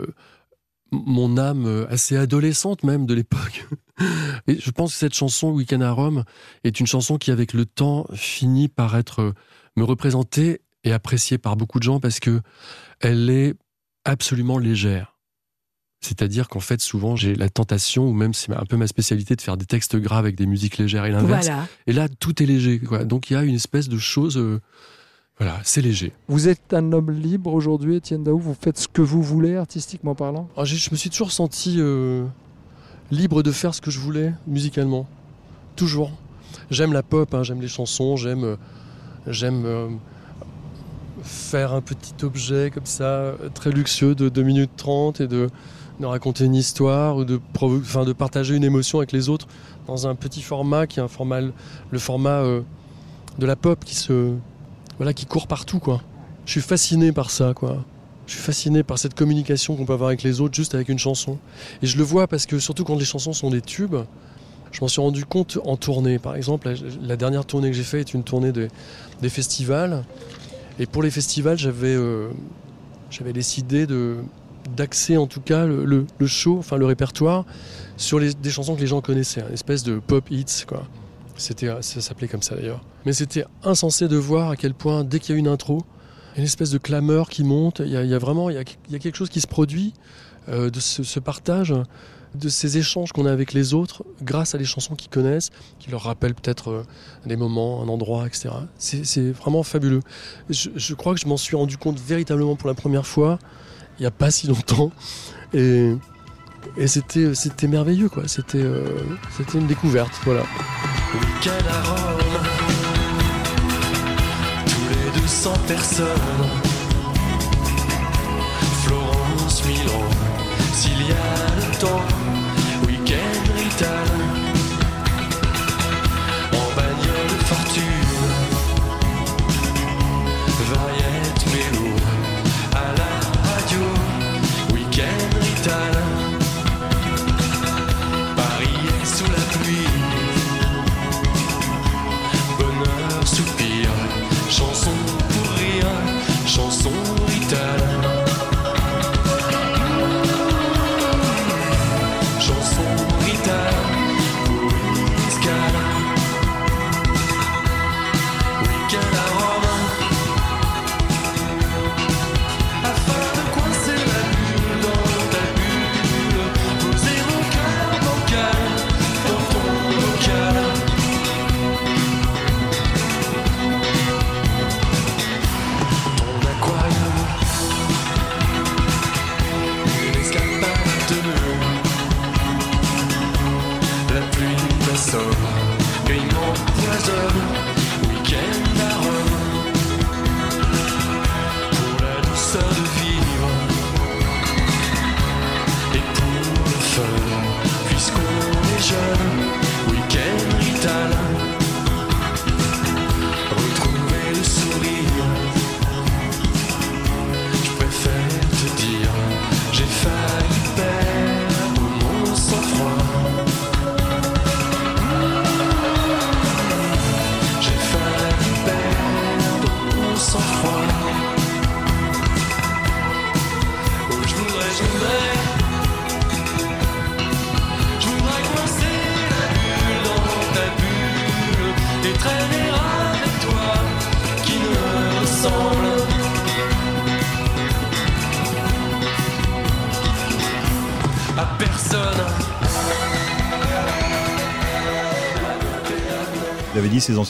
Speaker 17: mon âme assez adolescente même de l'époque. Et je pense que cette chanson Weekend à Rome est une chanson qui, avec le temps, finit par être me représenter et appréciée par beaucoup de gens parce que elle est absolument légère. C'est-à-dire qu'en fait, souvent, j'ai la tentation, ou même c'est un peu ma spécialité, de faire des textes graves avec des musiques légères et l'inverse.
Speaker 20: Voilà.
Speaker 17: Et là, tout est léger. Quoi. Donc il y a une espèce de chose. euh, voilà, c'est léger.
Speaker 31: Vous êtes un homme libre aujourd'hui, Étienne Daou. Vous faites ce que vous voulez, artistiquement parlant?
Speaker 17: Alors, j'ai- je me suis toujours senti euh, libre de faire ce que je voulais musicalement. Toujours. J'aime la pop, hein, j'aime les chansons, j'aime euh, j'aime euh, faire un petit objet comme ça, euh, très luxueux de 2 minutes 30 et de, de raconter une histoire ou de, enfin, de partager une émotion avec les autres dans un petit format qui est un format, le format euh, de la pop qui se voilà qui court partout quoi. Je suis fasciné par ça quoi. Je suis fasciné par cette communication qu'on peut avoir avec les autres juste avec une chanson. Et je le vois parce que surtout quand les chansons sont des tubes, je m'en suis rendu compte en tournée. Par exemple, la, la dernière tournée que j'ai faite est une tournée des, des festivals. Et pour les festivals, j'avais euh, j'avais décidé de d'axer en tout cas le, le- show, enfin le répertoire, sur les, des chansons que les gens connaissaient, une espèce de pop hits quoi. C'était, ça s'appelait comme ça d'ailleurs. Mais c'était insensé de voir à quel point, dès qu'il y a une intro, une espèce de clameur qui monte. Il y a, vraiment il y a, y a quelque chose qui se produit euh, de ce partage, de ces échanges qu'on a avec les autres grâce à des chansons qu'ils connaissent, qui leur rappellent peut-être euh, des moments, un endroit, etc. C'est, vraiment fabuleux. Je, crois que je m'en suis rendu compte véritablement pour la première fois il n'y a pas si longtemps. Et, c'était, merveilleux, quoi. C'était, euh, une découverte, voilà.
Speaker 3: Week-end à Rome, tous les 200 personnes. Florence, Milan, s'il y pour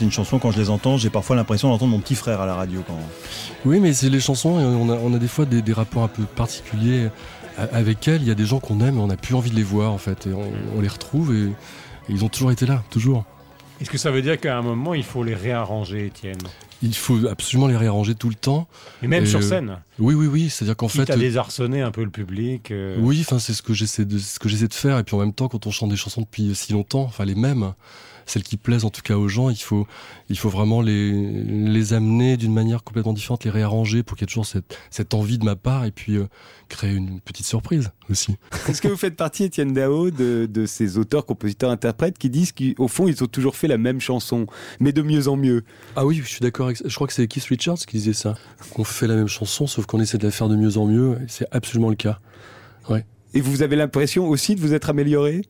Speaker 32: anciennes chansons, quand je les entends, j'ai parfois l'impression d'entendre mon petit frère à la radio. Quand...
Speaker 17: Oui, mais c'est les chansons, et on a, on a des fois des, des rapports un peu particuliers avec elles. Il y a des gens qu'on aime et on n'a plus envie de les voir, en fait. Et on, on les retrouve et, et ils ont toujours été là, toujours.
Speaker 11: Est-ce que ça veut dire qu'à un moment, il faut les réarranger, Étienne?
Speaker 17: Il faut absolument les réarranger tout le temps.
Speaker 11: Et même sur
Speaker 17: euh,
Speaker 11: scène?
Speaker 17: Oui, oui, oui. C'est-à-dire qu'en fait.
Speaker 11: à désarçonner un peu le public. euh,
Speaker 17: Oui, enfin c'est ce que j'essaie de ce que j'essaie de faire et puis en même temps quand on chante des chansons depuis si longtemps, enfin les mêmes, celles qui plaisent en tout cas aux gens, il faut il faut vraiment les les amener d'une manière complètement différente, les réarranger pour qu'il y ait toujours cette cette envie de ma part et puis euh, créer une petite surprise aussi.
Speaker 22: Est-ce que vous faites partie, Étienne Dao, de, de ces auteurs, compositeurs, interprètes qui disent qu'au fond, ils ont toujours fait la même chanson, mais de mieux en mieux?
Speaker 17: Ah oui, je suis d'accord. avec- Je crois que c'est Keith Richards qui disait ça. Qu'on fait la même chanson, sauf qu'on essaie de la faire de mieux en mieux. C'est absolument le cas. Ouais.
Speaker 22: Et vous avez l'impression aussi de vous être amélioré?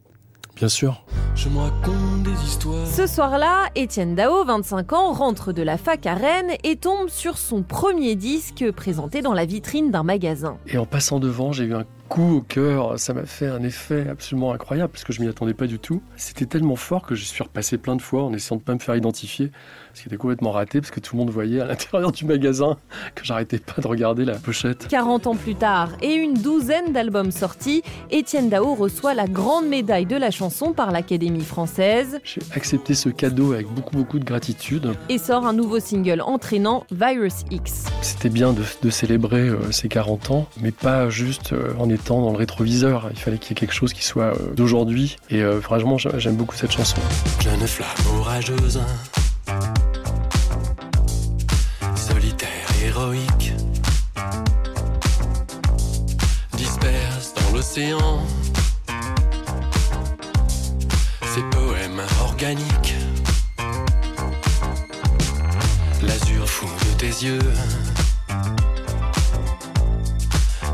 Speaker 17: Bien sûr.
Speaker 3: Je me raconte des histoires.
Speaker 33: Ce soir-là, Étienne Dao, 25 ans, rentre de la fac à Rennes et tombe sur son premier disque présenté dans la vitrine d'un magasin.
Speaker 17: Et en passant devant, j'ai eu un coup au cœur. Ça m'a fait un effet absolument incroyable parce que je m'y attendais pas du tout. C'était tellement fort que je suis repassé plein de fois en essayant de pas me faire identifier. Ce qui était complètement raté parce que tout le monde voyait à l'intérieur du magasin que j'arrêtais pas de regarder la pochette.
Speaker 33: 40 ans plus tard et une douzaine d'albums sortis, Étienne Dao reçoit la grande médaille de la chanson par l'Académie française
Speaker 17: J'ai accepté ce cadeau avec beaucoup beaucoup de gratitude.
Speaker 33: et sort un nouveau single entraînant Virus X.
Speaker 17: C'était bien de, de célébrer euh, ces 40 ans, mais pas juste euh, en étant dans le rétroviseur. Il fallait qu'il y ait quelque chose qui soit euh, d'aujourd'hui. Et euh, franchement, j'a- j'aime beaucoup cette chanson.
Speaker 3: Jeune flamme orageuse, solitaire, héroïque, disperse dans l'océan ses poèmes organiques. L'azur fou de tes yeux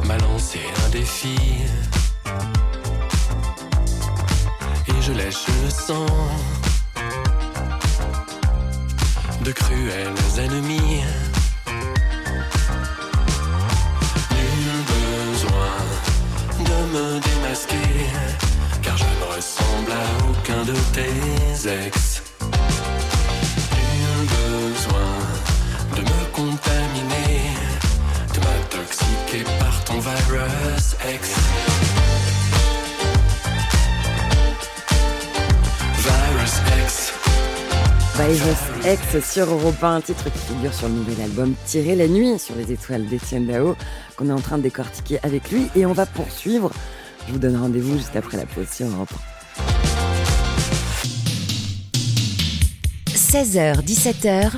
Speaker 3: m'a lancé un Et je lèche le sang de cruels ennemis. Nul besoin de me démasquer, car je ne ressemble à aucun de tes ex. Nul besoin de me contaminer, de m'intoxiquer ton virus ex. Virus X.
Speaker 2: Virus X sur Europe 1, un titre qui figure sur le nouvel album Tirer la nuit sur les étoiles d'Étienne Dao, qu'on est en train de décortiquer avec lui. Et on va poursuivre. Je vous donne rendez-vous juste après la pause sur Europe
Speaker 15: 16h, 17h,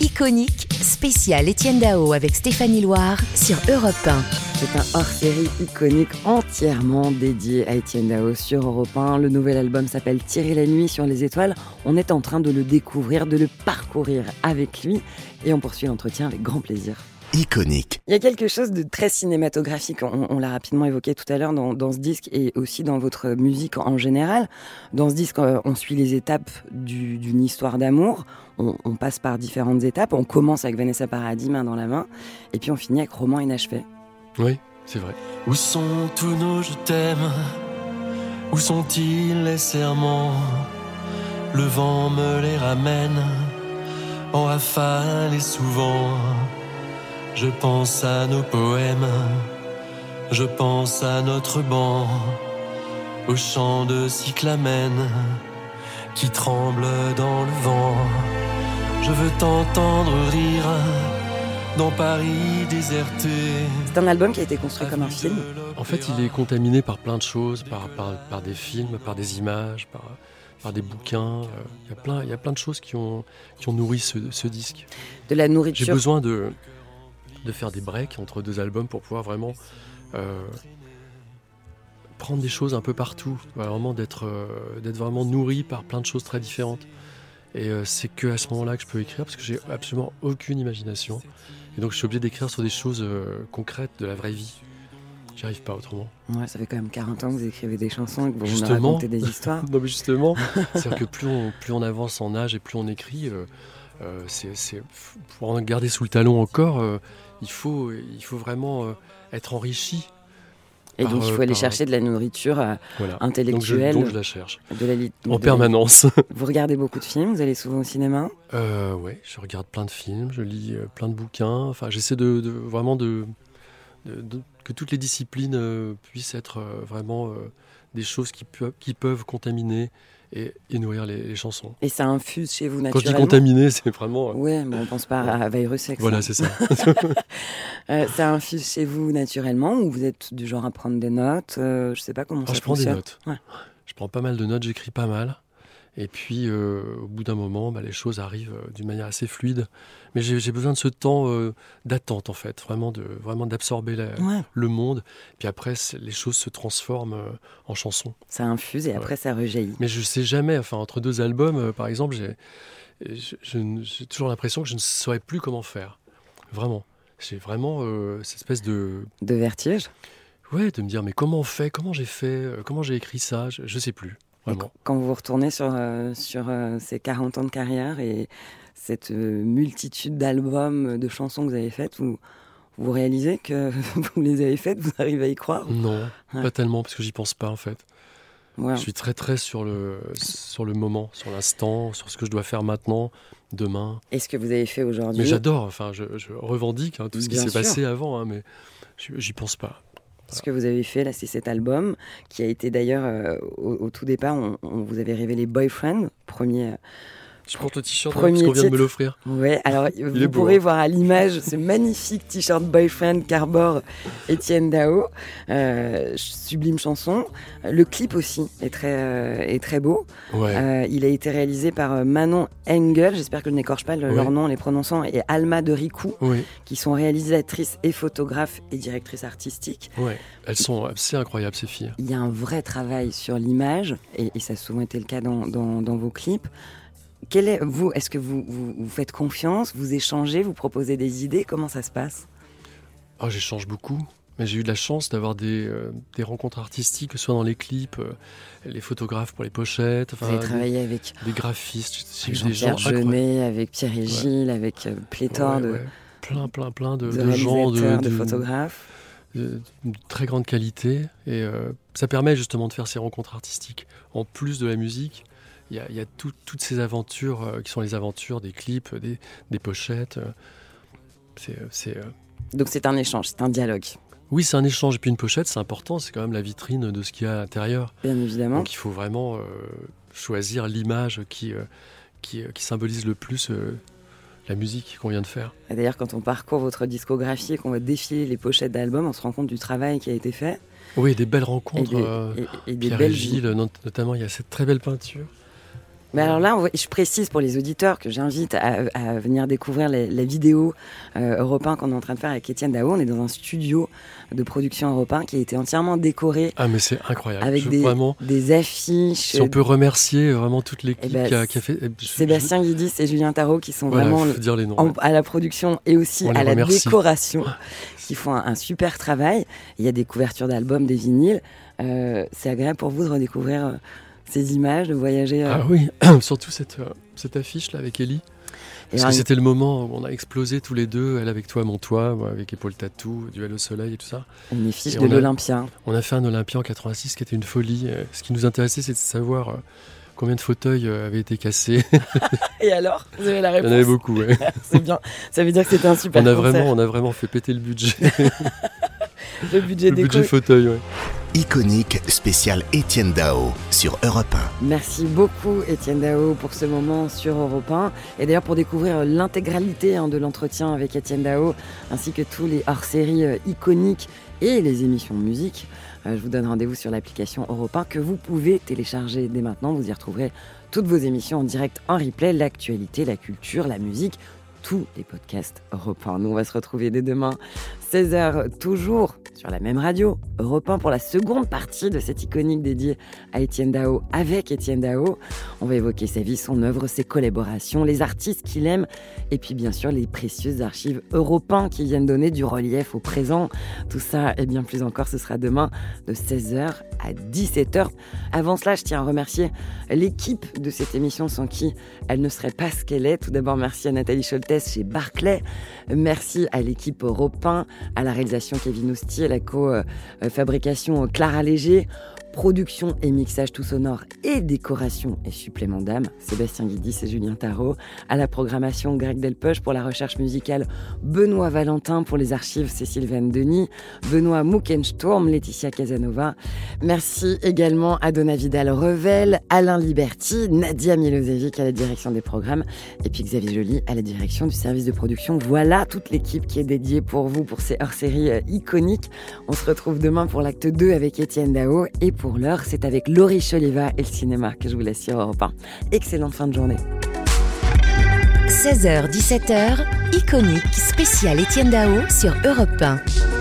Speaker 15: iconique, spécial Étienne Dao avec Stéphanie Loire sur Europe 1.
Speaker 2: C'est un hors-série iconique entièrement dédié à Étienne Dao sur Europe 1. Le nouvel album s'appelle Tirer la nuit sur les étoiles. On est en train de le découvrir, de le parcourir avec lui et on poursuit l'entretien avec grand plaisir.
Speaker 1: Iconique.
Speaker 2: Il y a quelque chose de très cinématographique, on, on l'a rapidement évoqué tout à l'heure dans, dans, ce disque et aussi dans votre musique en général. Dans ce disque, euh, on suit les étapes d'une histoire d'amour, on, on, passe par différentes étapes, on commence avec Vanessa Paradis, main dans la main, et puis on finit avec Roman inachevé.
Speaker 17: Oui, c'est vrai.
Speaker 3: Où sont tous nos je t'aime? Où sont-ils les serments? Le vent me les ramène en rafale et souvent. Je pense à nos poèmes, je pense à notre banc, au chant de cyclamène qui tremble dans le vent. Je veux t'entendre rire dans Paris déserté.
Speaker 2: C'est un album qui a été construit comme un film.
Speaker 17: En fait, il est contaminé par plein de choses, par, par, par des films, par des images, par, par des bouquins. Il y, a plein, il y a plein de choses qui ont, qui ont nourri ce, ce disque.
Speaker 2: De la nourriture.
Speaker 17: J'ai besoin de, de faire des breaks entre deux albums pour pouvoir vraiment euh, prendre des choses un peu partout, vraiment d'être euh, d'être vraiment nourri par plein de choses très différentes. Et euh, c'est que à ce moment-là que je peux écrire parce que j'ai absolument aucune imagination. Et donc je suis obligé d'écrire sur des choses euh, concrètes de la vraie vie. J'y arrive pas autrement.
Speaker 2: Ouais, ça fait quand même 40 ans que vous écrivez des chansons et que vous justement, nous racontez des histoires.
Speaker 17: non mais justement, c'est-à-dire que plus on, plus on avance en âge et plus on écrit, c'est pour en garder sous le talon encore il faut, il faut vraiment être enrichi.
Speaker 2: Et par, donc il faut aller par... chercher de la nourriture euh,
Speaker 17: voilà.
Speaker 2: intellectuelle.
Speaker 17: Donc je, donc je, la cherche.
Speaker 2: De la
Speaker 17: en de permanence.
Speaker 2: La... Vous regardez beaucoup de films Vous allez souvent au cinéma?
Speaker 17: Euh, Oui, je regarde plein de films, je lis euh, plein de bouquins. Enfin, j'essaie de, de, vraiment de, de, que toutes les disciplines euh, puissent être vraiment des choses qui peuvent contaminer et, et, nourrir les, les, chansons.
Speaker 2: Et ça infuse chez vous
Speaker 17: Quand
Speaker 2: naturellement
Speaker 17: je dis contaminé, c'est vraiment...
Speaker 2: Oui, mais on pense pas à virus sexe.
Speaker 17: Voilà, c'est ça.
Speaker 2: euh, ça infuse chez vous naturellement ou vous êtes du genre à prendre des notes euh, Je sais pas comment
Speaker 17: oh,
Speaker 2: ça
Speaker 17: je
Speaker 2: fonctionne.
Speaker 17: prends des notes. Ouais. Je prends pas mal de notes, j'écris pas mal. Et puis, euh, au bout d'un moment, bah, les choses arrivent euh, d'une manière assez fluide. Mais j'ai besoin de ce temps euh, d'attente, en fait, vraiment de vraiment d'absorber
Speaker 2: ouais.
Speaker 17: le monde. Puis après, les choses se transforment euh, en chansons.
Speaker 2: Ça infuse et après, ça rejaillit.
Speaker 17: Mais je sais jamais. Enfin, entre deux albums, par exemple, j'ai toujours l'impression que je ne saurais plus comment faire. Vraiment. J'ai vraiment cette espèce de...
Speaker 2: De vertige?
Speaker 17: Ouais, de me dire, mais comment on fait? Comment j'ai fait? Comment j'ai écrit ça? Je ne sais plus.
Speaker 2: Quand vous retournez sur, euh, sur euh, ces 40 ans de carrière et cette euh, multitude d'albums, de chansons que vous avez faites, vous, vous réalisez que vous les avez faites, vous arrivez à y croire
Speaker 17: Non, ouais. pas tellement, parce que j'y pense pas en fait.
Speaker 2: Ouais.
Speaker 17: Je suis très très sur le, sur le moment, sur l'instant, sur ce que je dois faire maintenant, demain.
Speaker 2: Et ce que vous avez fait aujourd'hui
Speaker 17: Mais j'adore, enfin, je, je revendique hein, tout ce Bien qui s'est passé avant, hein, mais j'y pense pas
Speaker 2: ce que vous avez fait là, c'est cet album qui a été d'ailleurs euh, au, tout départ, on, on, vous avait révélé Boyfriend, premier.
Speaker 17: Je porte le t-shirt hein, parce qu'on vient de me l'offrir.
Speaker 2: Ouais, alors vous pourrez
Speaker 17: beau,
Speaker 2: voir à l'image ce magnifique t-shirt Boyfriend qu'arbore Étienne Dao. Euh, sublime chanson. Le clip aussi est très, euh, est très beau.
Speaker 17: Ouais.
Speaker 2: Euh, il a été réalisé par Manon Engel, j'espère que je n'écorche pas le,
Speaker 17: ouais.
Speaker 2: leur nom en les prononçant, et Alma de Ricou,
Speaker 17: ouais.
Speaker 2: qui sont réalisatrices et photographes et directrices artistiques.
Speaker 17: Ouais, elles sont assez incroyables ces filles.
Speaker 2: Il y a un vrai travail sur l'image, et, et, ça a souvent été le cas dans, dans, dans vos clips. Quel est, vous, est-ce que vous, vous, vous, faites confiance, vous échangez, vous proposez des idées Comment ça se passe?
Speaker 17: Oh, J'échange beaucoup. Mais j'ai eu de la chance d'avoir des, euh, des rencontres artistiques, que ce soit dans les clips, euh, les photographes pour les pochettes,
Speaker 2: Vous avez
Speaker 17: des-
Speaker 2: travaillé avec,
Speaker 17: des graphistes,
Speaker 2: avec Jean-Pierre. Jeunet, avec Pierre et Gilles, avec euh, pléthore
Speaker 17: Ouais,
Speaker 2: de,
Speaker 17: plein, plein, plein de,
Speaker 2: de
Speaker 17: de gens, de,
Speaker 2: de photographes.
Speaker 17: de- de très grande qualité. Et euh, ça permet justement de faire ces rencontres artistiques. En plus de la musique, il y a, il y a tout- toutes ces aventures euh, qui sont les aventures des clips, des, des pochettes. euh, c'est, euh, c'est, euh,
Speaker 2: Donc c'est un échange, c'est un dialogue,
Speaker 17: Oui, c'est un échange. Et puis une pochette, c'est important. C'est quand même la vitrine de ce qu'il y a à l'intérieur.
Speaker 2: bien évidemment.
Speaker 17: Donc il faut vraiment choisir l'image qui, qui, qui symbolise le plus la musique qu'on vient de faire.
Speaker 2: Et D'ailleurs, quand on parcourt votre discographie et qu'on va défiler les pochettes d'albums, on se rend compte du travail qui a été fait.
Speaker 17: Oui, des belles
Speaker 2: Et
Speaker 17: rencontres.
Speaker 2: des,
Speaker 17: euh,
Speaker 2: et- et des
Speaker 17: Pierre
Speaker 2: belles
Speaker 17: et Gilles, not- notamment, il y a cette très belle peinture.
Speaker 2: Mais alors là, je précise pour les auditeurs que j'invite à, à venir découvrir les- la vidéo euh, Europe 1 qu'on est en train de faire avec Étienne Dao. On est dans un studio de production Europe 1 qui a été entièrement décoré
Speaker 17: Ah, mais c'est incroyable.
Speaker 2: avec
Speaker 17: Je-
Speaker 2: des,
Speaker 17: vraiment,
Speaker 2: des affiches.
Speaker 17: si on peut remercier vraiment toute l'équipe
Speaker 2: Eh ben,
Speaker 17: qui, a, qui a fait. je-
Speaker 2: Sébastien Guidis et Julien Tarot qui sont
Speaker 17: Voilà,
Speaker 2: vraiment
Speaker 17: dire les noms,
Speaker 2: en-
Speaker 17: ouais.
Speaker 2: à la production et aussi
Speaker 17: On
Speaker 2: à la
Speaker 17: remercie.
Speaker 2: décoration, qui font un, un super travail. Il y a des couvertures d'albums, des vinyles. Euh, c'est agréable pour vous de redécouvrir euh, ces images, de voyager. euh,
Speaker 17: Ah oui, surtout cette, euh, cette affiche là avec Ellie. Parce que c'était le moment où on a explosé tous les deux, elle avec toi, mon toit, moi avec Épaule Tatou, Duel au soleil et tout ça.
Speaker 2: Une affiche
Speaker 17: Et
Speaker 2: de l'Olympia.
Speaker 17: On a fait un Olympia en 86 qui était une folie. Euh, Ce qui nous intéressait, c'est de savoir euh, combien de fauteuils avaient été cassés.
Speaker 2: Et alors? Vous avez la
Speaker 17: Il y
Speaker 2: réponse
Speaker 17: en avait beaucoup, ouais.
Speaker 2: C'est bien. Ça veut dire que c'était un super
Speaker 17: on a
Speaker 2: concert.
Speaker 17: vraiment, on a vraiment fait péter le budget.
Speaker 2: Le budget
Speaker 17: le
Speaker 2: déco.
Speaker 17: budget fauteuil, ouais.
Speaker 1: Iconique spécial Étienne Dao sur Europe 1.
Speaker 2: Merci beaucoup Étienne Dao pour ce moment sur Europe 1 et d'ailleurs pour découvrir l'intégralité hein, de l'entretien avec Étienne Dao ainsi que tous les hors-séries euh, iconiques et les émissions de musique. euh, je vous donne rendez-vous sur l'application Europe 1 que vous pouvez télécharger dès maintenant. Vous y retrouverez toutes vos émissions en direct, en replay, l'actualité, la culture, la musique, tous les podcasts Europe 1. Nous on va se retrouver dès demain 16h toujours sur la même radio, Europe 1 pour la seconde partie de cette iconique dédiée à Étienne Dao avec Étienne Dao. On va évoquer sa vie, son œuvre, ses collaborations, les artistes qu'il aime et puis bien sûr les précieuses archives Europe 1 qui viennent donner du relief au présent. Tout ça et bien plus encore, ce sera demain de 16h à 17h. Avant cela, je tiens à remercier l'équipe de cette émission sans qui elle ne serait pas ce qu'elle est. Tout d'abord, merci à Nathalie Chez Barclay. Merci à l'équipe Europe 1, à la réalisation Kevin Oustier, la co-fabrication Clara Léger, production et mixage tout sonore et décoration et supplément d'âme, Sébastien Guidis et Julien Tarot, à la programmation Greg Delpech pour la recherche musicale, Benoît Valentin pour les archives, c'est Sylvain Denis, Benoît Muckensturm, Laetitia Casanova. Merci également à Donna Vidal Revel, Alain Liberti, Nadia Milosevic à la direction des programmes et puis Xavier Joly à la direction du service de production. Voilà toute l'équipe qui est dédiée pour vous pour ces hors-séries euh, iconiques. On se retrouve demain pour l'acte 2 avec Étienne Dao et pour l'heure, c'est avec Laurie Choliva et le cinéma que je vous laisse sur Europe 1. Excellente fin de journée.
Speaker 15: 16h-17h, iconique spécial Étienne Dao sur Europe 1.